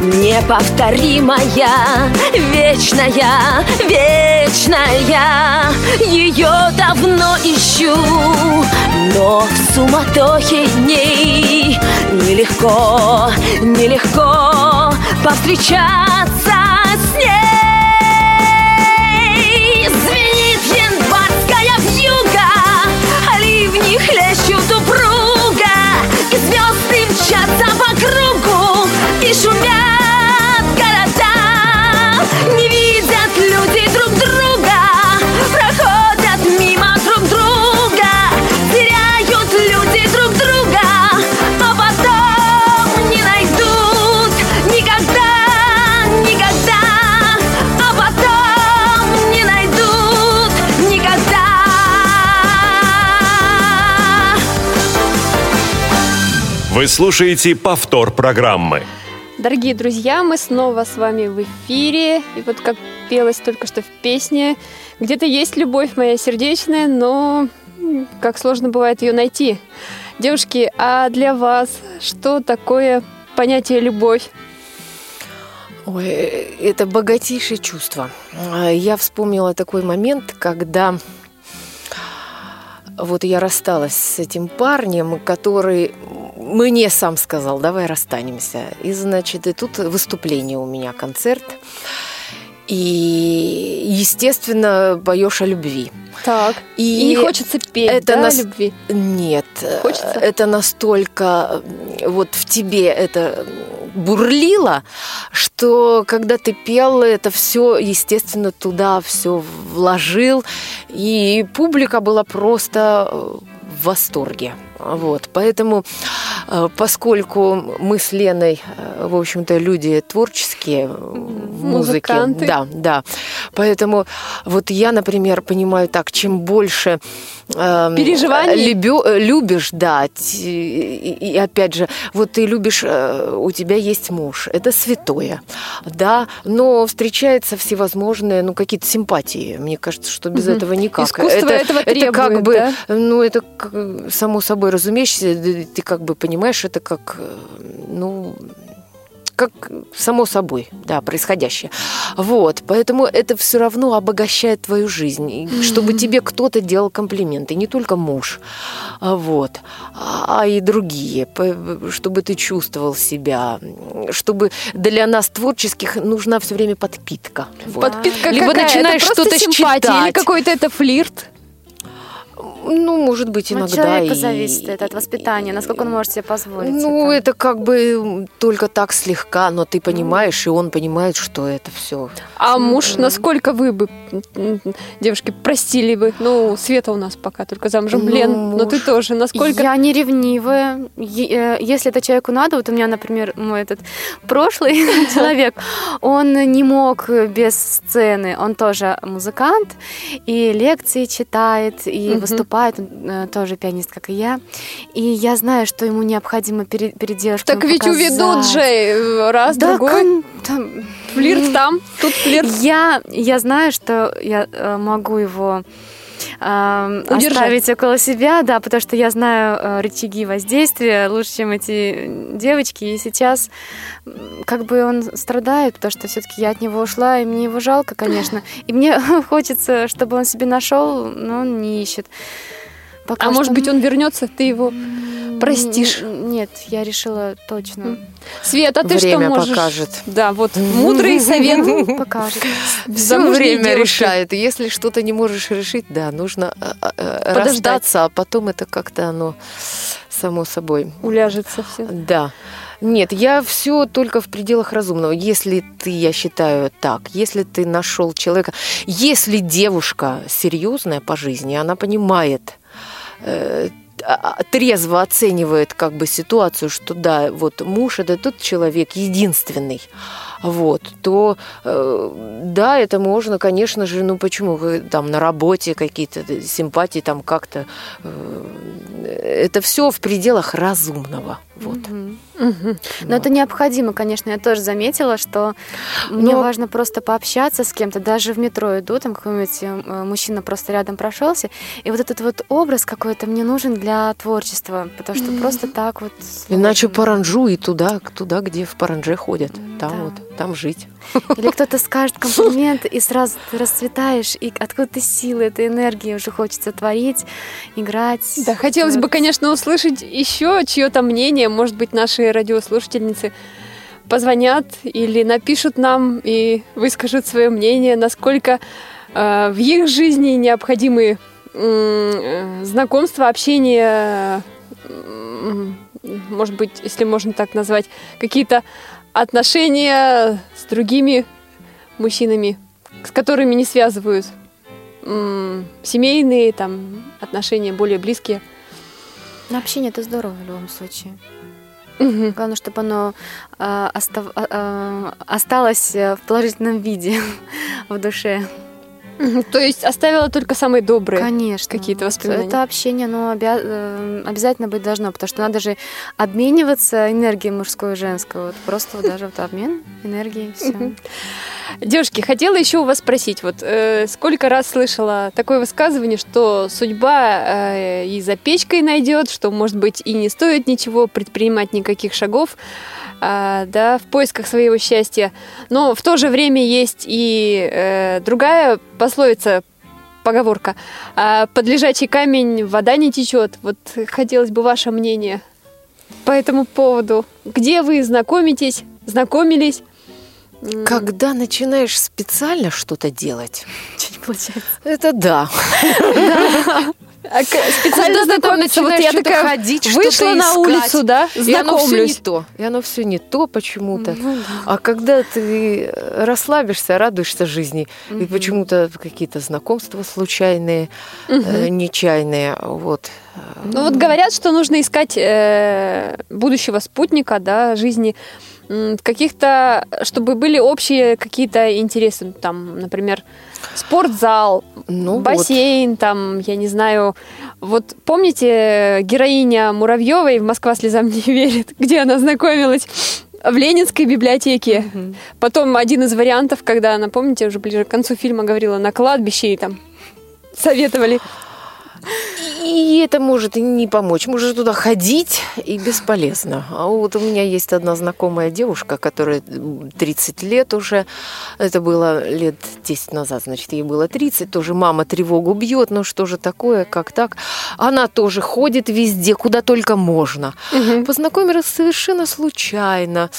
Speaker 4: Неповторимая, вечная, вечная. Ее давно ищу, но в суматохе дней Нелегко, нелегко повстречаться
Speaker 5: Вы слушаете повтор программы.
Speaker 1: Дорогие друзья, мы снова с вами в эфире. И вот как пелось только что в песне, где-то есть любовь моя сердечная, но как сложно бывает ее найти. Девушки, а для вас что такое понятие любовь?
Speaker 3: Ой, э, это богатейшее чувство. А, Я вспомнила такой момент, когда вот я рассталась с этим парнем, который мне сам сказал, давай расстанемся. И, значит, и тут выступление у меня, концерт. И, естественно, поешь о любви.
Speaker 1: Так. И,
Speaker 3: И
Speaker 1: не хочется петь,
Speaker 3: это
Speaker 1: да,
Speaker 3: нас-
Speaker 1: любви?
Speaker 3: Нет,
Speaker 1: Хочется?
Speaker 3: э, это настолько вот в тебе это бурлило, что когда ты пел, это все, естественно, туда все вложил, и публика была просто э, в восторге. Вот, поэтому, э, поскольку мы с Леной, э, в общем-то, люди творческие в музыке,
Speaker 1: Музыканты.
Speaker 3: да, да, поэтому вот я, например, понимаю так, чем больше эм,
Speaker 1: Переживаний?
Speaker 3: любю- э, любишь, да, и, и опять же, вот ты любишь, э, у тебя есть муж, это святое, да, но встречаются всевозможные, ну, какие-то симпатии, мне кажется, что без
Speaker 1: Мгм.
Speaker 3: этого никак.
Speaker 1: Искусство этого
Speaker 3: это как
Speaker 1: требует,
Speaker 3: бы,
Speaker 1: да?
Speaker 3: ну, это само собой разумеешься, д- ты как бы понимаешь, это как, э, ну, как само собой, да, происходящее. Вот, поэтому это все равно обогащает твою жизнь, и чтобы тебе кто-то делал комплименты, не только муж, а вот, а и другие, п- чтобы ты чувствовал себя, чтобы для нас творческих нужна все время подпитка. Вот.
Speaker 1: Подпитка
Speaker 3: Либо
Speaker 1: какая?
Speaker 3: начинаешь что-то
Speaker 1: симпатия или
Speaker 3: считать.
Speaker 1: какой-то это флирт?
Speaker 3: Ну, может быть,
Speaker 2: От
Speaker 3: иногда
Speaker 2: человека
Speaker 3: и-
Speaker 2: зависит это от воспитания, насколько он может себе позволить.
Speaker 3: Ну,
Speaker 2: это.
Speaker 3: это как бы только так слегка, но ты понимаешь, и он понимает, что это все.
Speaker 1: А муж, насколько вы бы, девушки, простили бы? Ну, Света у нас пока только замужем,
Speaker 3: Ну,
Speaker 1: Лен, но ты
Speaker 3: муж.
Speaker 1: тоже. Насколько...
Speaker 2: Я не ревнивая. Э, Если это человеку надо, вот у меня, например, мой этот прошлый человек, он не мог без сцены. Он тоже музыкант, и лекции читает, и
Speaker 1: Мгм.
Speaker 2: Выступает, он э, тоже пианист, как и я. И я знаю, что ему необходимо перед, перед девушками
Speaker 1: Так ведь уведут же э, раз,
Speaker 2: Да,
Speaker 1: другой.
Speaker 2: кон- там-
Speaker 1: Флирт там, тут флирт.
Speaker 2: Я, я знаю, что я э, могу его эм,
Speaker 1: Удержать.
Speaker 2: оставить около себя, да, потому что я знаю э, рычаги воздействия лучше, чем эти девочки. И сейчас как бы он страдает, потому что все-таки я от него ушла, и мне его жалко, конечно. И мне хочется, чтобы он себе нашел, но он не ищет. Пока
Speaker 1: А может
Speaker 2: что-
Speaker 1: быть, он вернется, ты его простишь?
Speaker 2: Нет, я решила точно.
Speaker 1: Свет, а ты что
Speaker 3: Время
Speaker 1: можешь?
Speaker 3: покажет.
Speaker 1: Да, вот мудрый совет.
Speaker 2: Покажет.
Speaker 3: Все время
Speaker 1: девушки.
Speaker 3: решает. Если что-то не можешь решить, да, нужно э, э,
Speaker 1: Подождать.
Speaker 3: расстаться, а потом это как-то оно само собой.
Speaker 1: Уляжется все.
Speaker 3: Да. Нет, я все только в пределах разумного. Если ты, я считаю так, если ты нашел человека, если девушка серьезная по жизни, она понимает, э, трезво оценивает как бы ситуацию, что да, вот муж это тот человек единственный, вот, то э, да, это можно, конечно же, ну почему там на работе какие-то симпатии там как-то, э, это все в пределах разумного, вот.
Speaker 2: Мгм.
Speaker 1: Мгм.
Speaker 2: Но это необходимо, конечно. Я тоже заметила, что мне
Speaker 3: Но-
Speaker 2: важно просто пообщаться с кем-то. Даже в метро иду, там какой-нибудь э, мужчина просто рядом прошелся. И вот этот вот образ какой-то мне нужен для творчества. Потому что просто так вот...
Speaker 3: Иначе
Speaker 2: сложно.
Speaker 3: паранжу и туда, туда, где в паранже ходят. Там
Speaker 2: Да.
Speaker 3: вот, там жить.
Speaker 2: Или кто-то скажет комплимент, и сразу ты расцветаешь, и откуда-то силы, этой энергии уже хочется творить, играть.
Speaker 1: Да, хотелось бы,
Speaker 2: Вот.
Speaker 1: конечно, услышать еще чье-то мнение, может быть, наши радиослушательницы позвонят или напишут нам и выскажут свое мнение, насколько э, в их жизни необходимы э, знакомства, общение, может быть, если можно так назвать, какие-то отношения с другими мужчинами, с которыми не связывают семейные там отношения более близкие.
Speaker 2: Но общение это здорово в любом случае. Угу. Главное, чтобы оно э, остав, э, осталось в положительном виде в душе.
Speaker 1: То есть оставила только самые добрые
Speaker 2: Конечно.
Speaker 1: какие-то воспоминания.
Speaker 2: Это общение, но обя- э, обязательно быть должно, потому что надо же обмениваться энергией мужской и женской. Вот просто вот даже вот обмен энергией, все.
Speaker 1: Девушки, хотела еще у вас спросить, вот э, сколько раз слышала такое высказывание, что судьба э, и за печкой найдет, что, может быть, и не стоит ничего предпринимать, никаких шагов, э, да, в поисках своего счастья. Но в то же время есть и э, другая пословица, поговорка. Э, под лежачий камень вода не течет. Вот хотелось бы ваше мнение по этому поводу. Где вы знакомитесь, знакомились?
Speaker 3: Когда начинаешь специально что-то делать,
Speaker 2: Чуть не получается.
Speaker 3: это да.
Speaker 1: А специально знакомиться, вот я такая
Speaker 3: ходить,
Speaker 1: вышла на улицу, да,
Speaker 3: И оно все не
Speaker 1: знакомлюсь.
Speaker 3: то. И оно все не то почему-то.
Speaker 2: Ну
Speaker 3: А когда ты расслабишься, радуешься жизни, и почему-то какие-то знакомства случайные, э, нечаянные, вот.
Speaker 1: Ну вот говорят, что нужно искать э, будущего спутника, да, жизни каких-то, чтобы были общие какие-то интересы, там, например, спортзал,
Speaker 3: Ну вот.
Speaker 1: бассейн, там, я не знаю. Вот помните героиня Муравьевой в Москва слезам не верит, где она знакомилась? В Ленинской библиотеке. Потом один из вариантов, когда она, помните, уже ближе к концу фильма говорила на кладбище и там советовали.
Speaker 3: И это может и не помочь. Может туда ходить и бесполезно. А вот у меня есть одна знакомая девушка, которая 30 лет уже, это было лет 10 назад, значит, ей было 30, тоже мама тревогу бьет, ну что же такое, как так? Она тоже ходит везде, куда только можно. Познакомилась совершенно случайно,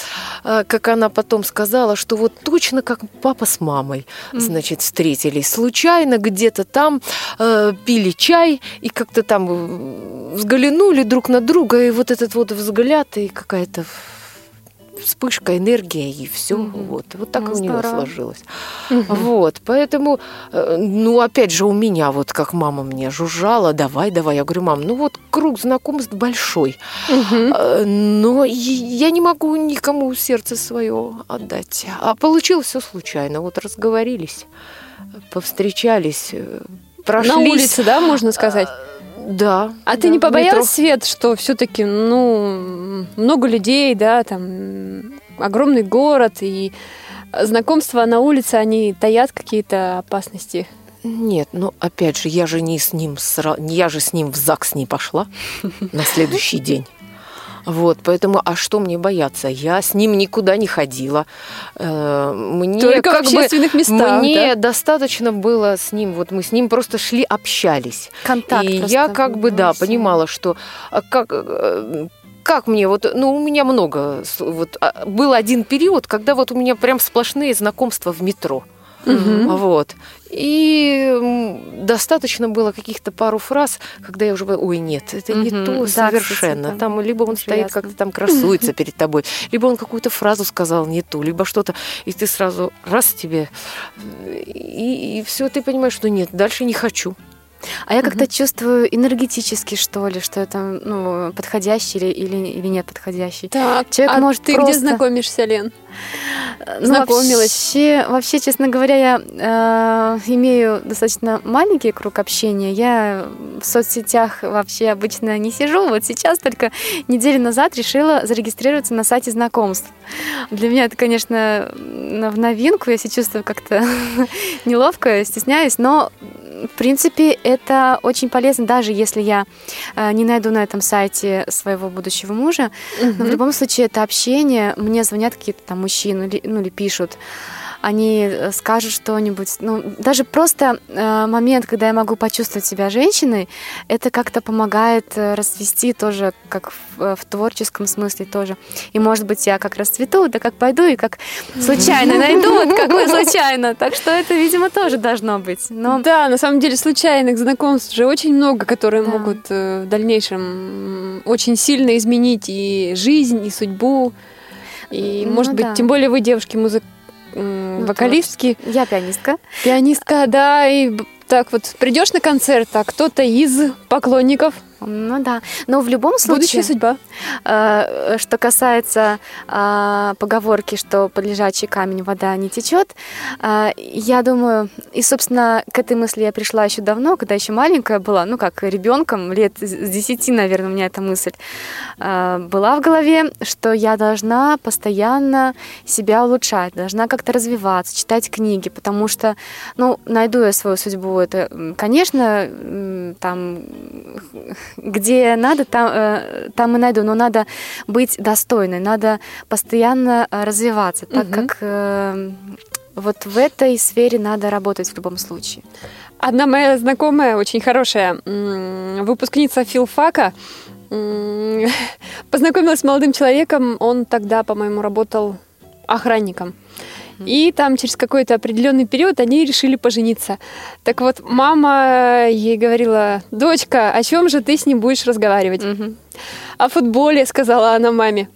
Speaker 3: А, как она потом сказала, что вот точно как папа с мамой, значит, встретились случайно где-то там, э, пили чай и как-то там э, взглянули друг на друга, и вот этот вот взгляд и какая-то вспышка, энергия, и все. Вот. вот так
Speaker 2: Ну,
Speaker 3: у нее
Speaker 2: здорово.
Speaker 3: сложилось. Вот. Поэтому, э, ну, опять же, у меня, вот как мама мне жужжала, давай, давай. Я говорю, мам, ну вот круг знакомств большой. Э, Но я не могу никому сердце свое отдать. А получилось все случайно. Вот разговорились, повстречались, прошлись.
Speaker 1: На улице, да, можно сказать?
Speaker 3: Да.
Speaker 1: А
Speaker 3: да,
Speaker 1: ты не побоялась, Свет, что все-таки, ну, много людей, да, там, огромный город, и знакомства на улице, они таят какие-то опасности?
Speaker 3: Нет, ну опять же, я же не с ним сра- я же с ним в ЗАГС не пошла на следующий день. Вот, поэтому, а что мне бояться? Я с ним никуда не ходила. Э, Мне
Speaker 1: Только в
Speaker 3: как бы-
Speaker 1: общественных местах,
Speaker 3: Мне
Speaker 1: да?
Speaker 3: достаточно было с ним, вот мы с ним просто шли, общались.
Speaker 2: Контакт
Speaker 3: И я как бы,
Speaker 2: был,
Speaker 3: да,
Speaker 2: всё.
Speaker 3: понимала, что а как, э, как мне вот, ну, у меня много, вот, а, был один период, когда вот у меня прям сплошные знакомства в метро. Вот. И достаточно было каких-то пару фраз, когда я уже говорю, ой, нет, это не
Speaker 2: Мгм.
Speaker 3: то
Speaker 2: Да, кстати,
Speaker 3: совершенно.
Speaker 2: это
Speaker 3: там либо он стоит как-то там красуется перед тобой, либо он какую-то фразу сказал не ту, либо что-то, и ты сразу раз тебе, и, все, ты понимаешь, что нет, дальше не хочу.
Speaker 2: А я как-то чувствую энергетически, что ли, что это ну, подходящий или, или, или нет подходящий.
Speaker 1: Так,
Speaker 2: Человек
Speaker 1: а
Speaker 2: может
Speaker 1: ты где
Speaker 2: просто-
Speaker 1: знакомишься, Лен?
Speaker 2: Ну,
Speaker 1: Знакомилась?
Speaker 2: Вообще, вообще, честно говоря, я э, имею достаточно маленький круг общения. Я в соцсетях вообще обычно не сижу. Вот сейчас только неделю назад решила зарегистрироваться на сайте знакомств. Для меня это, конечно, в новинку. Я себя чувствую как-то неловко, стесняюсь, но в принципе, это очень полезно, даже если я э, не найду на этом сайте своего будущего мужа. Но в любом случае это общение. Мне звонят какие-то там мужчины, ну или пишут. Они э, скажут что-нибудь. Ну, даже просто э, момент, когда я могу почувствовать себя женщиной, это как-то помогает э, расцвести тоже, как в, э, в творческом смысле тоже. И, может быть, я как расцвету, да как пойду и как случайно найду, вот как вы случайно. Так что это, видимо, тоже должно быть. Но...
Speaker 1: Да, на самом деле случайных знакомств же очень много, которые
Speaker 2: Да.
Speaker 1: могут в дальнейшем очень сильно изменить и жизнь, и судьбу. И,
Speaker 2: Ну
Speaker 1: может быть,
Speaker 2: да.
Speaker 1: тем более вы девушки музык м,
Speaker 2: Ну,
Speaker 1: вокалистки,
Speaker 2: Я пианистка.
Speaker 1: пианистка, да, и так вот придешь на концерт, а кто-то из поклонников,
Speaker 2: Ну да. Но в любом случае...
Speaker 1: будущая судьба.
Speaker 2: Э, Что касается а, поговорки, что под лежачий камень вода не течет, а, я думаю, и, собственно, к этой мысли я пришла еще давно, когда еще маленькая была, ну, как ребенком, лет с 10, наверное, у меня эта мысль а, была в голове, что я должна постоянно себя улучшать, должна как-то развиваться, читать книги, потому что, ну, найду я свою судьбу, это, конечно, там, где надо, там, э, там и найду, но надо быть достойной, надо постоянно э, развиваться, так
Speaker 1: Мгм.
Speaker 2: как э, вот в этой сфере надо работать в любом случае.
Speaker 1: Одна моя знакомая, очень хорошая выпускница филфака, познакомилась с молодым человеком. Он тогда, по-моему, работал охранником. И там через какой-то определенный период они решили пожениться. Так вот, мама ей говорила, дочка, о чем же ты с ним будешь разговаривать? О футболе, сказала она маме.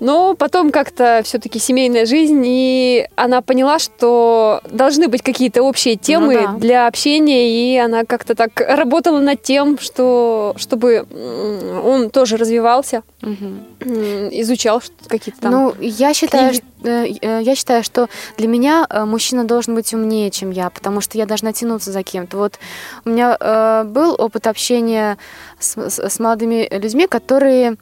Speaker 1: Но потом как-то все-таки семейная жизнь, и она поняла, что должны быть какие-то общие темы
Speaker 2: да.
Speaker 1: для общения, и она как-то так работала над тем, что, чтобы он тоже развивался,
Speaker 2: Мгм.
Speaker 1: Изучал какие-то там.
Speaker 2: Ну, я считаю,
Speaker 1: книги.
Speaker 2: что, э, э, я считаю, что для меня э, мужчина должен быть умнее, чем я, потому что я должна тянуться за кем-то. Вот у меня э, был опыт общения с, с- с молодыми людьми, которые,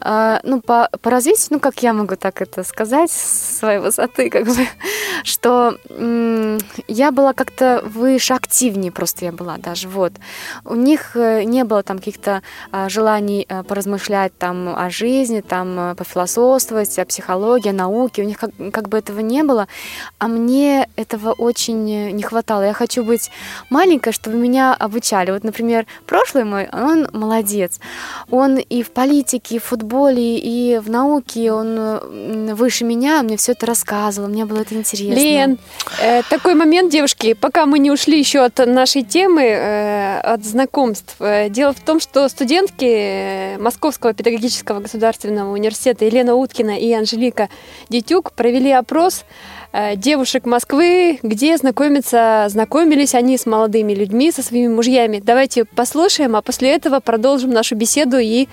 Speaker 2: э, ну, по, по развитию, ну, как я могу так это сказать, с своей высоты, как бы, что я была как-то выше, активнее просто я была даже, вот. У них не было там каких-то желаний поразмышлять там о жизни, там э, пофилософствовать, о психологии, о науке. У них как, как бы этого не было, а мне этого очень э, не хватало. Я хочу быть маленькой, чтобы меня обучали. Вот, например, прошлый мой, он молодец. Он и в политике, и в футболе, и в науке, он выше меня, мне все это рассказывал, мне было это интересно.
Speaker 1: Лен, э, такой момент, девушки, пока мы не ушли еще от нашей темы, э, от знакомств. Э, дело в том, что студентки Московского педагогического государственного университета Елена Уткина и Анжелика Дитюк провели опрос э, девушек Москвы, где знакомиться, знакомились они с молодыми людьми, со своими мужьями. Давайте послушаем, а после этого продолжим нашу беседу и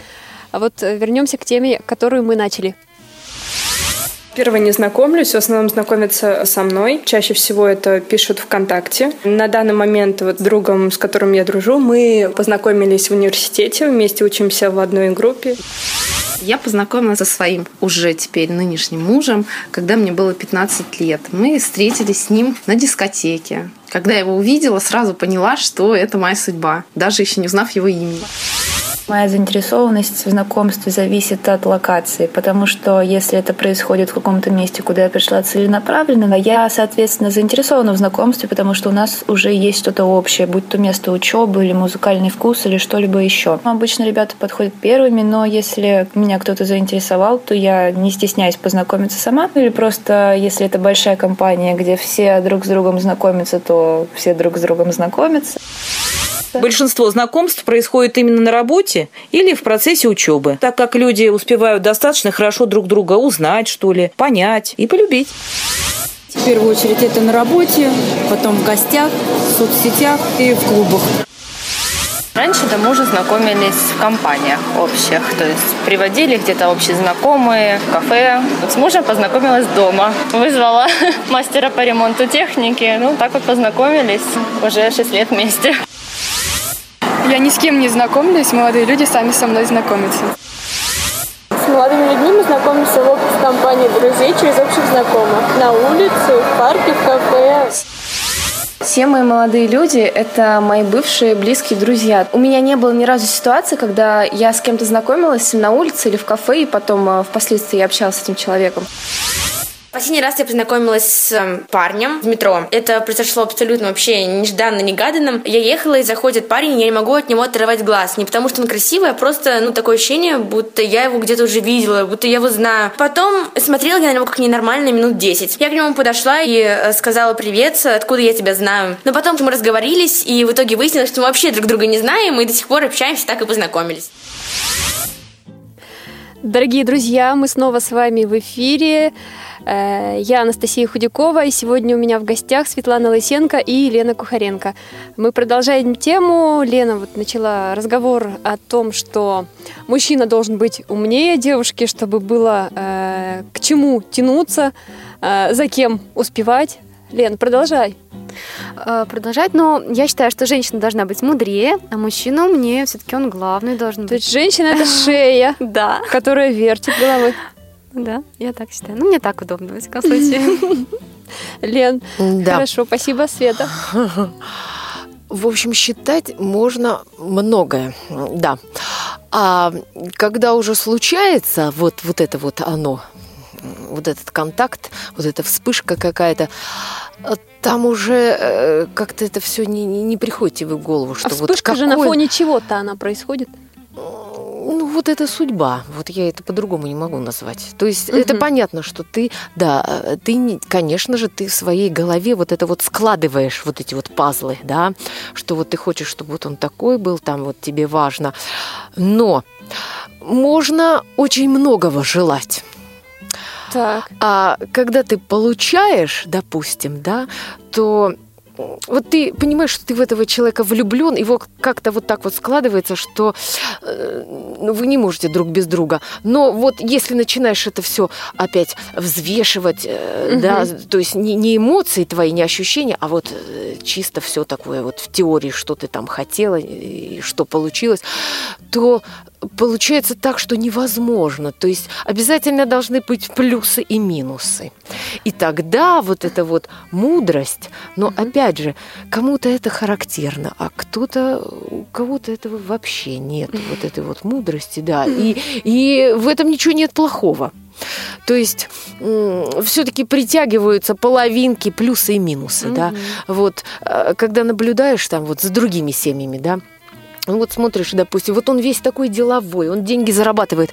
Speaker 1: а вот э, вернемся к теме, которую мы начали.
Speaker 6: Первое не знакомлюсь, в основном знакомятся со мной. Чаще всего это пишут ВКонтакте. На данный момент вот с другом, с которым я дружу, мы познакомились в университете, вместе учимся в одной группе.
Speaker 7: Я познакомилась со своим уже теперь нынешним мужем, когда мне было 15 лет. Мы встретились с ним на дискотеке. Когда я его увидела, сразу поняла, что это моя судьба, даже еще не узнав его имени.
Speaker 8: Моя заинтересованность в знакомстве зависит от локации, потому что если это происходит в каком-то месте, куда я пришла целенаправленно, я, соответственно, заинтересована в знакомстве, потому что у нас уже есть что-то общее, будь то место учебы или музыкальный вкус или что-либо еще. Обычно ребята подходят первыми, но если меня кто-то заинтересовал, то я не стесняюсь познакомиться сама, или просто если это большая компания, где все друг с другом знакомятся, то все друг с другом знакомятся.
Speaker 9: Большинство знакомств происходит именно на работе или в процессе учебы, так как люди успевают достаточно хорошо друг друга узнать, что ли, понять и полюбить.
Speaker 10: В первую очередь это на работе, потом в гостях, в соцсетях и в клубах.
Speaker 11: Раньше до мужа знакомились в компаниях общих, то есть приводили где-то общие знакомые, в кафе. С мужем познакомилась дома. Вызвала мастера по ремонту техники. Ну, так вот познакомились. Уже 6 лет вместе.
Speaker 12: Я ни с кем не знакомлюсь, молодые люди сами со мной знакомятся.
Speaker 13: С молодыми людьми мы знакомимся в общей компании друзей через общих знакомых. На улице, в парке, в кафе.
Speaker 14: Все мои молодые люди – это мои бывшие близкие друзья. У меня не было ни разу ситуации, когда я с кем-то знакомилась на улице или в кафе, и потом э, впоследствии я общалась с этим человеком.
Speaker 15: Последний раз я познакомилась с эм, парнем в метро. Это произошло абсолютно вообще нежданно, негаданным. Я ехала, и заходит парень, и я не могу от него отрывать глаз. Не потому, что он красивый, а просто, ну, такое ощущение, будто я его где-то уже видела, будто я его знаю. Потом смотрела я на него как ненормально минут 10. Я к нему подошла и э, сказала привет, откуда я тебя знаю. Но потом мы разговорились, и в итоге выяснилось, что мы вообще друг друга не знаем, и до сих пор общаемся, так и познакомились.
Speaker 1: Дорогие друзья, мы снова с вами в эфире. Э, я Анастасия Худякова, и сегодня у меня в гостях Светлана Лысенко и Елена Кухаренко. Мы продолжаем тему. Лена вот начала разговор о том, что мужчина должен быть умнее девушки, чтобы было э, к чему тянуться, э, за кем успевать. Лен, продолжай.
Speaker 2: Продолжать, но я считаю, что женщина должна быть мудрее, а мужчина умнее, все-таки он главный должен быть. То
Speaker 1: есть женщина это шея,
Speaker 2: да,
Speaker 1: которая вертит головой.
Speaker 2: Да, я так считаю. Ну, мне так удобно, в всяком случае.
Speaker 1: Лен, да. хорошо, спасибо, Света.
Speaker 3: В общем, считать можно многое, да. А когда уже случается вот, вот это вот оно, вот этот контакт, вот эта вспышка какая-то, там уже э, как-то это все не, не, не приходит тебе в голову, что
Speaker 1: а вспышка
Speaker 3: вот
Speaker 1: какой... же на фоне чего-то она происходит?
Speaker 3: Ну, вот это судьба. Вот я это по-другому не могу назвать. То есть угу. это понятно, что ты, да, ты, конечно же, ты в своей голове вот это вот складываешь вот эти вот пазлы, да, что вот ты хочешь, чтобы вот он такой был, там вот тебе важно. Но можно очень многого желать.
Speaker 1: Так.
Speaker 3: А когда ты получаешь, допустим, да, то вот ты понимаешь, что ты в этого человека влюблен, его как-то вот так вот складывается, что ну, вы не можете друг без друга. Но вот если начинаешь это все опять взвешивать, угу. да, то есть не, не эмоции твои, не ощущения, а вот э, чисто все такое вот в теории, что ты там хотела и что получилось, то получается так, что невозможно. То есть обязательно должны быть плюсы и минусы. И тогда вот эта вот мудрость, но mm-hmm. опять же, кому-то это характерно, а кто-то, у кого-то этого вообще нет, mm-hmm. вот этой вот мудрости, да. И, и в этом ничего нет плохого. То есть все-таки притягиваются половинки, плюсы и минусы, mm-hmm. да. Вот э, когда наблюдаешь там вот за другими семьями, да, ну вот смотришь, допустим, вот он весь такой деловой, он деньги зарабатывает,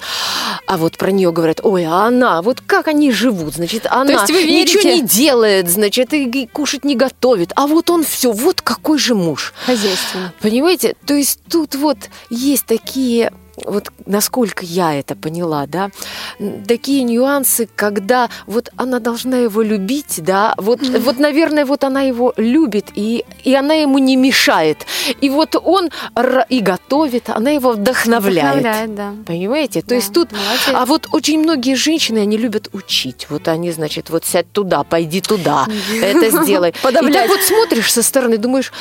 Speaker 3: а вот про нее говорят, ой, а она, вот как они живут, значит, она ничего не делает, значит, и кушать не готовит, а вот он все, вот какой же муж.
Speaker 1: Хозяйственный.
Speaker 3: Понимаете? То есть тут вот есть такие вот насколько я это поняла, да, такие нюансы, когда вот она должна его любить, да, вот, mm-hmm. вот наверное, вот она его любит, и, и она ему не мешает. И вот он и готовит, она его вдохновляет.
Speaker 2: Вдохновляет, да.
Speaker 3: Понимаете? То да, есть тут... Молодец. А вот очень многие женщины, они любят учить. Вот они, значит, вот сядь туда, пойди туда, это сделай. И так вот смотришь со стороны, думаешь,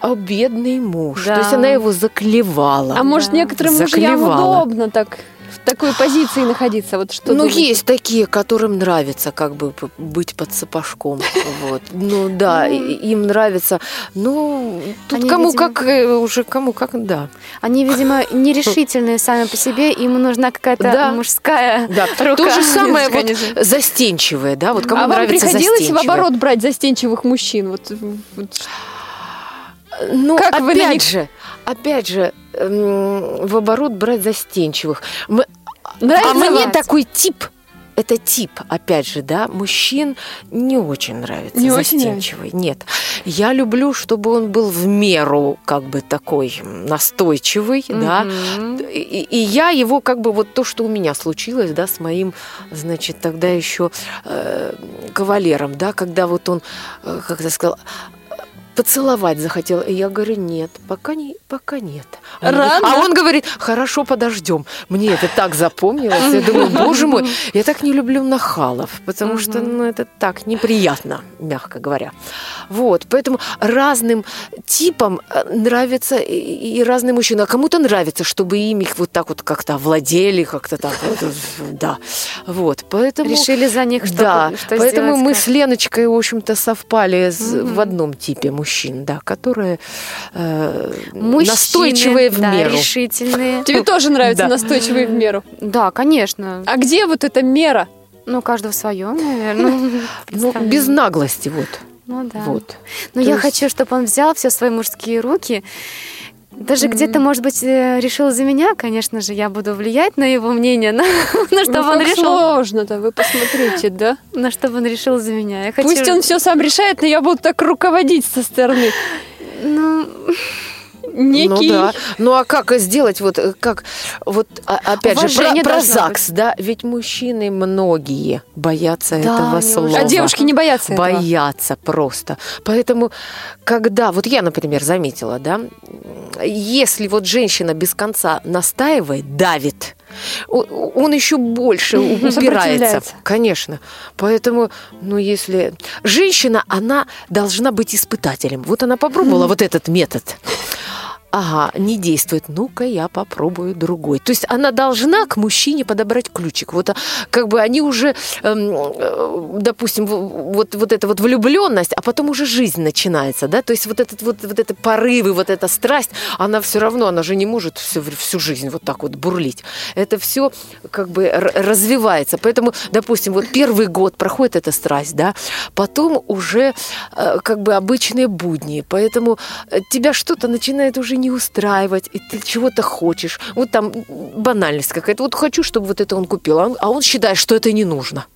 Speaker 3: а бедный муж. Да. То есть она его заклевала.
Speaker 1: А может, некоторым мужьям удобно так в такой позиции находиться? Вот что
Speaker 3: ну, думаете? есть такие, которым нравится как бы быть под сапожком. Вот. Ну да, ну, им нравится. Ну, тут кому как, э, уже кому как, да.
Speaker 2: Они, видимо, нерешительные сами по себе, им нужна какая-то мужская рука.
Speaker 3: То же самое вот застенчивые, да, вот кому
Speaker 1: а
Speaker 3: нравится
Speaker 1: вам приходилось в оборот брать застенчивых мужчин? Вот, вот
Speaker 3: ну, как опять же, опять же, эм, в оборот брать застенчивых. Мы, а мне такой тип это тип, опять же, да, мужчин не очень нравится, не застенчивый. Очень нравится. Нет. Я люблю, чтобы он был в меру, как бы такой настойчивый, mm-hmm. да. И, и я его, как бы, вот то, что у меня случилось, да, с моим, значит, тогда еще э, кавалером, да, когда вот он, э, как я сказала, поцеловать захотела. И я говорю, нет, пока, не, пока нет. Он Рано? Говорит, а он говорит, хорошо, подождем. Мне это так запомнилось. Я думаю, боже мой, я так не люблю нахалов, потому что ну, это так неприятно, мягко говоря. Вот, поэтому разным типам э, нравится и разные мужчины. А кому-то нравится, чтобы им их вот так вот как-то овладели, как-то так вот, да. Вот, поэтому...
Speaker 2: Решили за них что
Speaker 3: Да,
Speaker 2: что
Speaker 3: поэтому мы как? с Леночкой, в общем-то, совпали в одном типе мужчин мужчин, да, которые э, Мужчины, настойчивые в
Speaker 2: да,
Speaker 3: меру.
Speaker 2: решительные.
Speaker 1: Тебе тоже нравятся настойчивые в меру?
Speaker 2: Да, конечно.
Speaker 1: А где вот эта мера?
Speaker 2: Ну, каждого свое, наверное.
Speaker 3: Ну, без наглости, вот.
Speaker 2: Ну да.
Speaker 3: Вот.
Speaker 2: Но
Speaker 3: То
Speaker 2: я
Speaker 3: есть-
Speaker 2: хочу, чтобы он взял все свои мужские руки. Даже
Speaker 1: Мгм.
Speaker 2: где-то, может быть, э, решил за меня, конечно же, я буду влиять на его мнение, но, но чтобы
Speaker 1: Ну,
Speaker 2: он решил.
Speaker 1: сложно-то, вы посмотрите, да?
Speaker 2: Но чтобы он решил за меня. Я хочу...
Speaker 1: Пусть он все сам решает, но я буду так руководить со стороны.
Speaker 2: Ну,
Speaker 1: некий...
Speaker 3: Ну да. Ну а как сделать вот э, как вот а- опять же про,
Speaker 2: Уважение
Speaker 3: про ЗАГС, да? Ведь мужчины многие боятся
Speaker 2: Да,
Speaker 3: этого слова.
Speaker 1: А девушки не боятся этого.
Speaker 3: боятся просто. Поэтому, когда, вот я, например, заметила, да, если вот женщина без конца настаивает, давит, он еще больше упирается. Конечно. Поэтому, ну, если... Женщина, она должна быть испытателем. Вот она попробовала вот этот метод. Ага, не действует. Ну-ка, я попробую другой. То есть она должна к мужчине подобрать ключик. Вот а, как бы они уже, эм, э, допустим, вот, вот эта вот влюбленность, а потом уже жизнь начинается, да? То есть вот этот вот, вот это порывы, вот эта страсть, она все равно, она же не может всю, всю жизнь вот так вот бурлить. Это все как бы развивается. Поэтому, допустим, вот первый год проходит эта страсть, да, потом уже э, как бы обычные будни. Поэтому э, тебя что-то начинает уже не устраивать, и ты чего-то хочешь. Вот там банальность какая-то. Вот хочу, чтобы вот это он купил, а он, а он считает, что это не нужно.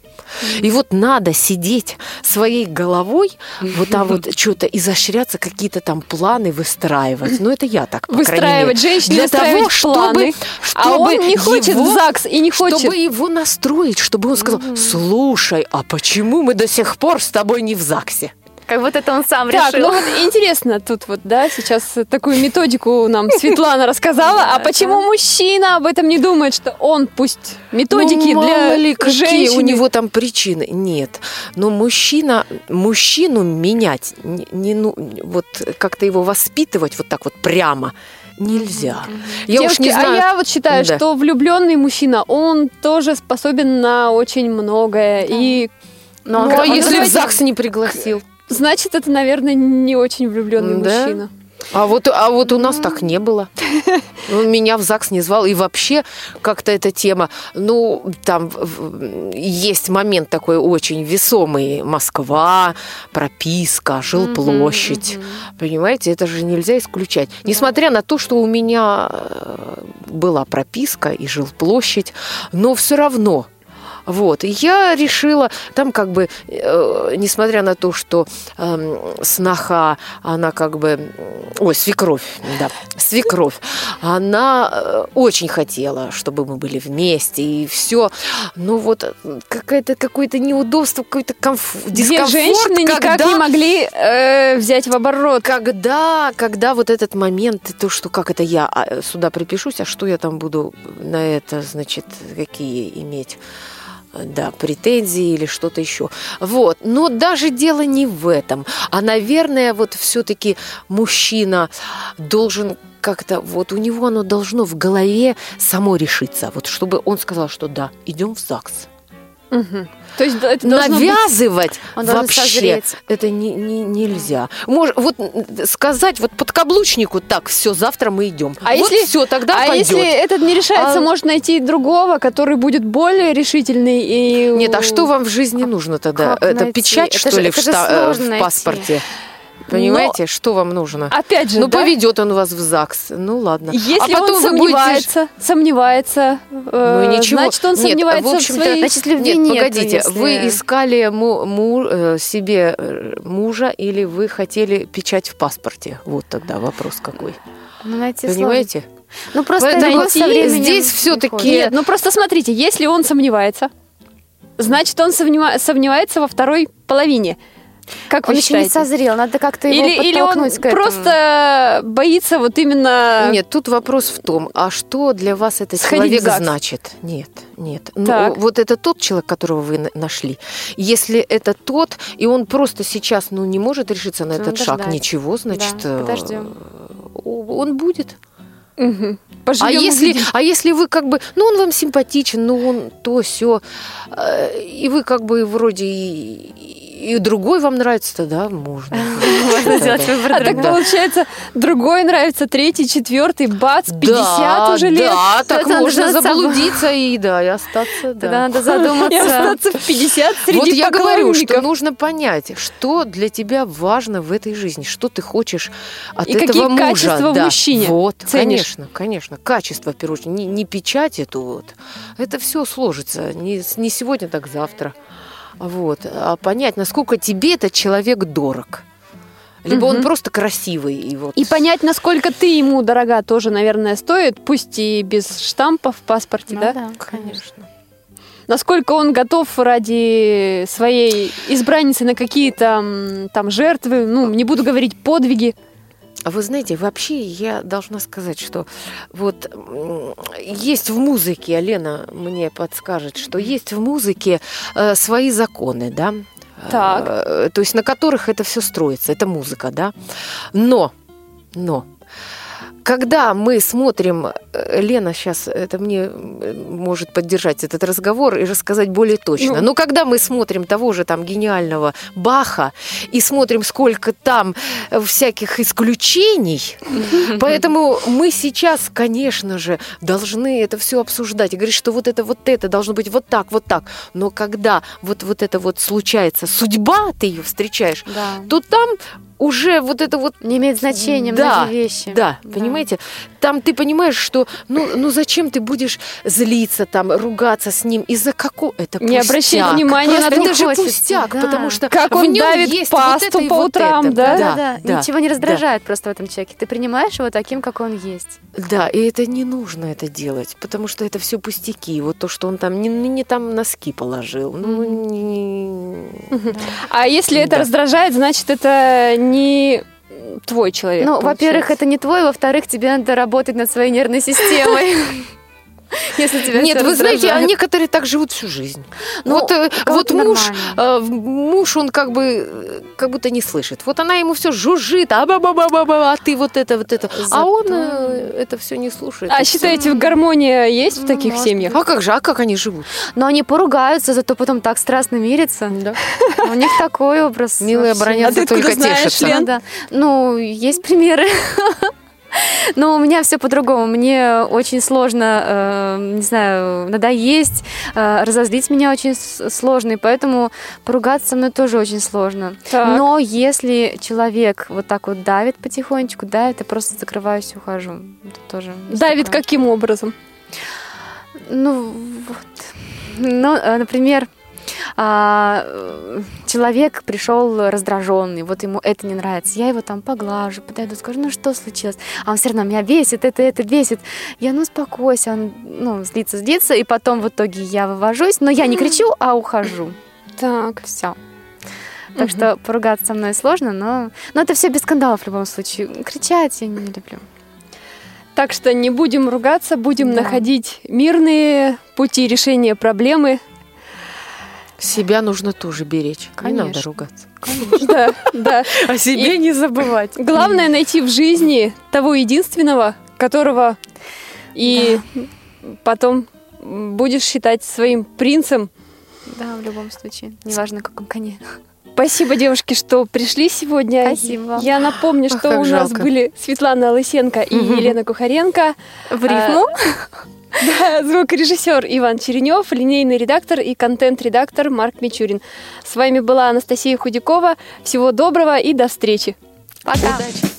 Speaker 3: И вот надо сидеть своей головой, вот там вот что-то изощряться, какие-то там планы выстраивать. Ну, это я так, по
Speaker 1: Выстраивать
Speaker 3: мере.
Speaker 1: женщине,
Speaker 3: Для того,
Speaker 1: планы.
Speaker 3: чтобы,
Speaker 1: А он
Speaker 3: чтобы
Speaker 1: не хочет
Speaker 3: его-
Speaker 1: в ЗАГС и не хочет.
Speaker 3: Чтобы его настроить, чтобы он сказал, слушай, а почему мы до сих пор с тобой не в ЗАГСе?
Speaker 2: Как будто это он сам
Speaker 1: Так,
Speaker 2: решил.
Speaker 1: ну вот интересно, тут вот, да, сейчас такую методику нам Светлана рассказала, а почему мужчина об этом не думает, что он пусть методики
Speaker 3: ну,
Speaker 1: для
Speaker 3: ли, какие у него там причины. Нет. Но мужчина, мужчину менять, не, ну, вот как-то его воспитывать вот так вот прямо нельзя. Я уж
Speaker 1: Девушки,
Speaker 3: не знаю.
Speaker 1: а я вот считаю,
Speaker 3: Да.
Speaker 1: что влюбленный мужчина, он тоже способен на очень многое. И
Speaker 3: Ну,
Speaker 1: Ну,
Speaker 3: а
Speaker 1: он
Speaker 3: если в
Speaker 1: давайте-
Speaker 3: ЗАГС не пригласил?
Speaker 1: Значит, это, наверное, не очень влюбленный
Speaker 3: Да?
Speaker 1: мужчина.
Speaker 3: А вот, а вот у нас так не было. Он меня в ЗАГС не звал. И вообще как-то эта тема, ну, там есть момент такой очень весомый. Москва, прописка, жилплощадь. Понимаете, это же нельзя исключать. Несмотря на то, что у меня э, была прописка и жилплощадь, но все равно вот, и я решила, там как бы, э, несмотря на то, что эм, сноха, она как бы, ой, свекровь, да, свекровь, она э, очень хотела, чтобы мы были вместе, и все, но вот э, какое-то какое-то неудобство, какой-то
Speaker 1: Две
Speaker 3: дискомфорт,
Speaker 1: женщины никак
Speaker 3: когда-
Speaker 1: не могли э, взять в оборот.
Speaker 3: когда, когда вот этот момент, то, что как это я а, сюда припишусь, а что я там буду на это, значит, какие иметь э, да, претензии или что-то еще. Вот. Но даже дело не в этом. А, наверное, вот все-таки мужчина должен как-то, вот у него оно должно в голове само решиться. Вот чтобы он сказал, что да, идем в ЗАГС.
Speaker 1: Мгм. То есть это быть-
Speaker 3: Навязывать
Speaker 2: должен
Speaker 3: вообще
Speaker 2: созреть.
Speaker 3: это не, не- нельзя. Может, вот сказать вот подкаблучнику так, все, завтра мы идем.
Speaker 1: А
Speaker 3: вот
Speaker 1: если,
Speaker 3: все, тогда
Speaker 1: а
Speaker 3: пойдет.
Speaker 1: если этот не решается,
Speaker 3: А-
Speaker 1: может найти другого, который будет более решительный и...
Speaker 3: Нет, а что вам в жизни нужно тогда?
Speaker 2: как
Speaker 3: Это
Speaker 2: найти?
Speaker 3: печать,
Speaker 2: Это
Speaker 3: что
Speaker 2: же-
Speaker 3: ли, в,
Speaker 2: же
Speaker 3: э, в
Speaker 2: найти.
Speaker 3: Понимаете, что вам нужно?
Speaker 1: Опять же,
Speaker 3: ну,
Speaker 1: да?
Speaker 3: поведет он вас в ЗАГС. Ну, ладно.
Speaker 1: Если
Speaker 3: а потом
Speaker 1: он
Speaker 3: вы будете-
Speaker 1: сомневается, сомневается, э,
Speaker 3: Ну, ничего.
Speaker 1: значит, он
Speaker 3: Нет,
Speaker 1: сомневается
Speaker 3: в
Speaker 1: в, своей...
Speaker 2: Значит, любви
Speaker 3: Нет,
Speaker 2: нету,
Speaker 3: погодите,
Speaker 2: если-
Speaker 3: вы искали му- му- э, себе э, мужа или вы хотели печать в паспорте? Вот тогда вопрос какой.
Speaker 2: Ну, найти
Speaker 3: Понимаете?
Speaker 2: сложно. Ну, просто
Speaker 3: Поэтому
Speaker 2: со временем
Speaker 3: здесь
Speaker 2: приходит.
Speaker 1: Нет, ну просто смотрите, если он сомневается, значит, он сомнева- сомневается во второй половине. Как
Speaker 2: Он
Speaker 1: вы
Speaker 2: еще не
Speaker 1: считаете?
Speaker 2: созрел, надо как-то его
Speaker 1: Или, или он
Speaker 2: подтолкнуть к этому.
Speaker 1: просто боится вот именно...
Speaker 3: Нет, тут вопрос в том, а что для вас этот
Speaker 1: Сходить
Speaker 3: человек
Speaker 1: ЗАГС.
Speaker 3: значит? Нет, нет. Ну, вот это тот человек, которого вы на- нашли. Если это тот, и он просто сейчас ну, не может решиться на
Speaker 2: Ну,
Speaker 3: этот шаг, ничего, значит,
Speaker 2: Да,
Speaker 3: э,
Speaker 2: подождем.
Speaker 3: он будет.
Speaker 1: Мгм.
Speaker 3: А если,
Speaker 1: увидим.
Speaker 3: а если вы как бы, ну он вам симпатичен, ну он то все, и вы как бы вроде и, и другой вам нравится, тогда можно.
Speaker 2: Можно сделать выбор
Speaker 1: А так получается, другой нравится, третий, четвертый, бац, 50 уже лет.
Speaker 3: Да, так можно заблудиться и да, и остаться,
Speaker 2: Тогда
Speaker 3: да.
Speaker 2: надо задуматься.
Speaker 1: И остаться в 50 среди
Speaker 3: Вот я говорю, что нужно понять, что для тебя важно в этой жизни, что ты хочешь от
Speaker 1: И
Speaker 3: этого мужа.
Speaker 1: качества в
Speaker 3: да.
Speaker 1: мужчине
Speaker 3: Вот, конечно, конечно. Качество, в первую очередь, не, не печать эту вот. Это все сложится. Не, не сегодня, так завтра. Вот. А понять, насколько тебе этот человек дорог. Либо он
Speaker 1: Мгм.
Speaker 3: просто красивый. И, вот.
Speaker 1: И понять, насколько ты ему дорога, тоже, наверное, стоит, пусть и без штампа в паспорте,
Speaker 2: Ну
Speaker 1: да?
Speaker 2: да,
Speaker 3: Конечно.
Speaker 1: Насколько он готов ради своей избранницы на какие-то там жертвы, ну, не буду говорить подвиги.
Speaker 3: А вы знаете, вообще я должна сказать, что вот есть в музыке, Лена мне подскажет, что есть в музыке э, свои законы, да?
Speaker 1: Так.
Speaker 3: Э, то есть на которых это все строится, это музыка, да? Но, но, когда мы смотрим, э, Лена сейчас это мне э, может поддержать этот разговор и рассказать более точно.
Speaker 1: Ну.
Speaker 3: Но когда мы смотрим того же там гениального Баха и смотрим, сколько там э, всяких исключений, поэтому мы сейчас, конечно же, должны это все обсуждать и говорить, что вот это, вот это должно быть вот так, вот так. Но когда вот, вот это вот случается, судьба, ты ее встречаешь,
Speaker 2: Да.
Speaker 3: то там уже вот это вот
Speaker 2: Не имеет значения
Speaker 3: да,
Speaker 2: многие вещи.
Speaker 3: Да, понимаете? Там ты понимаешь, что ну, ну зачем ты будешь злиться, там, ругаться с ним? Из-за какого? Это
Speaker 1: Не
Speaker 3: пустяк.
Speaker 1: обращай внимания на
Speaker 3: это
Speaker 1: то,
Speaker 3: же пустяк,
Speaker 2: да.
Speaker 3: потому что
Speaker 1: Как
Speaker 3: в
Speaker 1: он
Speaker 3: нем
Speaker 1: давит
Speaker 3: есть
Speaker 1: пасту
Speaker 3: вот это и
Speaker 1: по
Speaker 3: вот
Speaker 1: утрам,
Speaker 3: это.
Speaker 1: да?
Speaker 2: Да, да,
Speaker 3: да,
Speaker 2: Ничего не
Speaker 3: да.
Speaker 2: раздражает просто в этом человеке. Ты принимаешь его таким, как он есть.
Speaker 3: Да, и это не нужно это делать, потому что это все пустяки. Вот то, что он там не, не там носки положил. Ну, не-
Speaker 1: А если это
Speaker 3: Да.
Speaker 1: раздражает, значит, это не твой человек.
Speaker 2: Ну, во-первых, это не твой, во-вторых, тебе надо работать над своей нервной системой. Если тебя
Speaker 3: Нет, вы знаете, а
Speaker 2: раздражает.
Speaker 3: некоторые так живут всю жизнь.
Speaker 2: Ну,
Speaker 3: вот э, вот муж,
Speaker 2: нормально.
Speaker 3: э, муж, он как бы э, как будто не слышит. Вот она ему все жужжит, а, ба ба ба ба ба а ты вот это, вот это. А он э, это все не слушает.
Speaker 1: А считаете, гармония есть в таких
Speaker 2: может
Speaker 1: семьях?
Speaker 3: А как же, а как они живут?
Speaker 2: Но они поругаются, зато потом так страстно мирятся.
Speaker 3: Да.
Speaker 2: У них такой образ.
Speaker 3: Милые оборонятся,
Speaker 1: А
Speaker 3: только тешатся.
Speaker 2: Ну. Ну, есть примеры. Но у меня все по-другому. Мне очень сложно, э, не знаю, надоесть, э, разозлить меня очень сложно, и поэтому поругаться со мной тоже очень сложно.
Speaker 1: Так.
Speaker 2: Но если человек вот так вот давит потихонечку, да, это просто закрываюсь и ухожу. Это тоже
Speaker 1: Давит
Speaker 2: такое.
Speaker 1: каким образом?
Speaker 2: Ну, вот. Ну, э, например, а, э, человек пришел раздраженный, вот ему это не нравится. Я его там поглажу, подойду, скажу, ну что случилось? А он все равно меня бесит, это, это бесит. Я, ну успокойся, он, ну, злится, злится, и потом в итоге я вывожусь, но я не кричу, а ухожу.
Speaker 1: Так.
Speaker 2: Все. Так что поругаться со мной сложно, но, но это все без скандалов в любом случае. Кричать я не люблю.
Speaker 1: Так что не будем ругаться, будем
Speaker 2: Да.
Speaker 1: находить мирные пути решения проблемы.
Speaker 3: Себя нужно тоже беречь. Не надо
Speaker 2: Конечно.
Speaker 3: ругаться.
Speaker 1: Да, да.
Speaker 3: О себе не забывать.
Speaker 1: Главное найти в жизни того единственного, которого и потом будешь считать своим принцем.
Speaker 2: Да, в любом случае. Неважно, на каком коне.
Speaker 1: Спасибо, девушки, что пришли сегодня.
Speaker 2: Спасибо.
Speaker 1: Я напомню,
Speaker 3: Ах,
Speaker 1: что у нас
Speaker 3: жалко.
Speaker 1: были Светлана Лысенко и
Speaker 3: Мгм.
Speaker 1: Елена Кухаренко.
Speaker 2: В рифму?
Speaker 1: Да, звукорежиссер Иван Черенев, линейный редактор и контент-редактор Марк Мичурин. С вами была Анастасия Худякова. Всего доброго и до встречи.
Speaker 2: Пока.
Speaker 3: Удачи.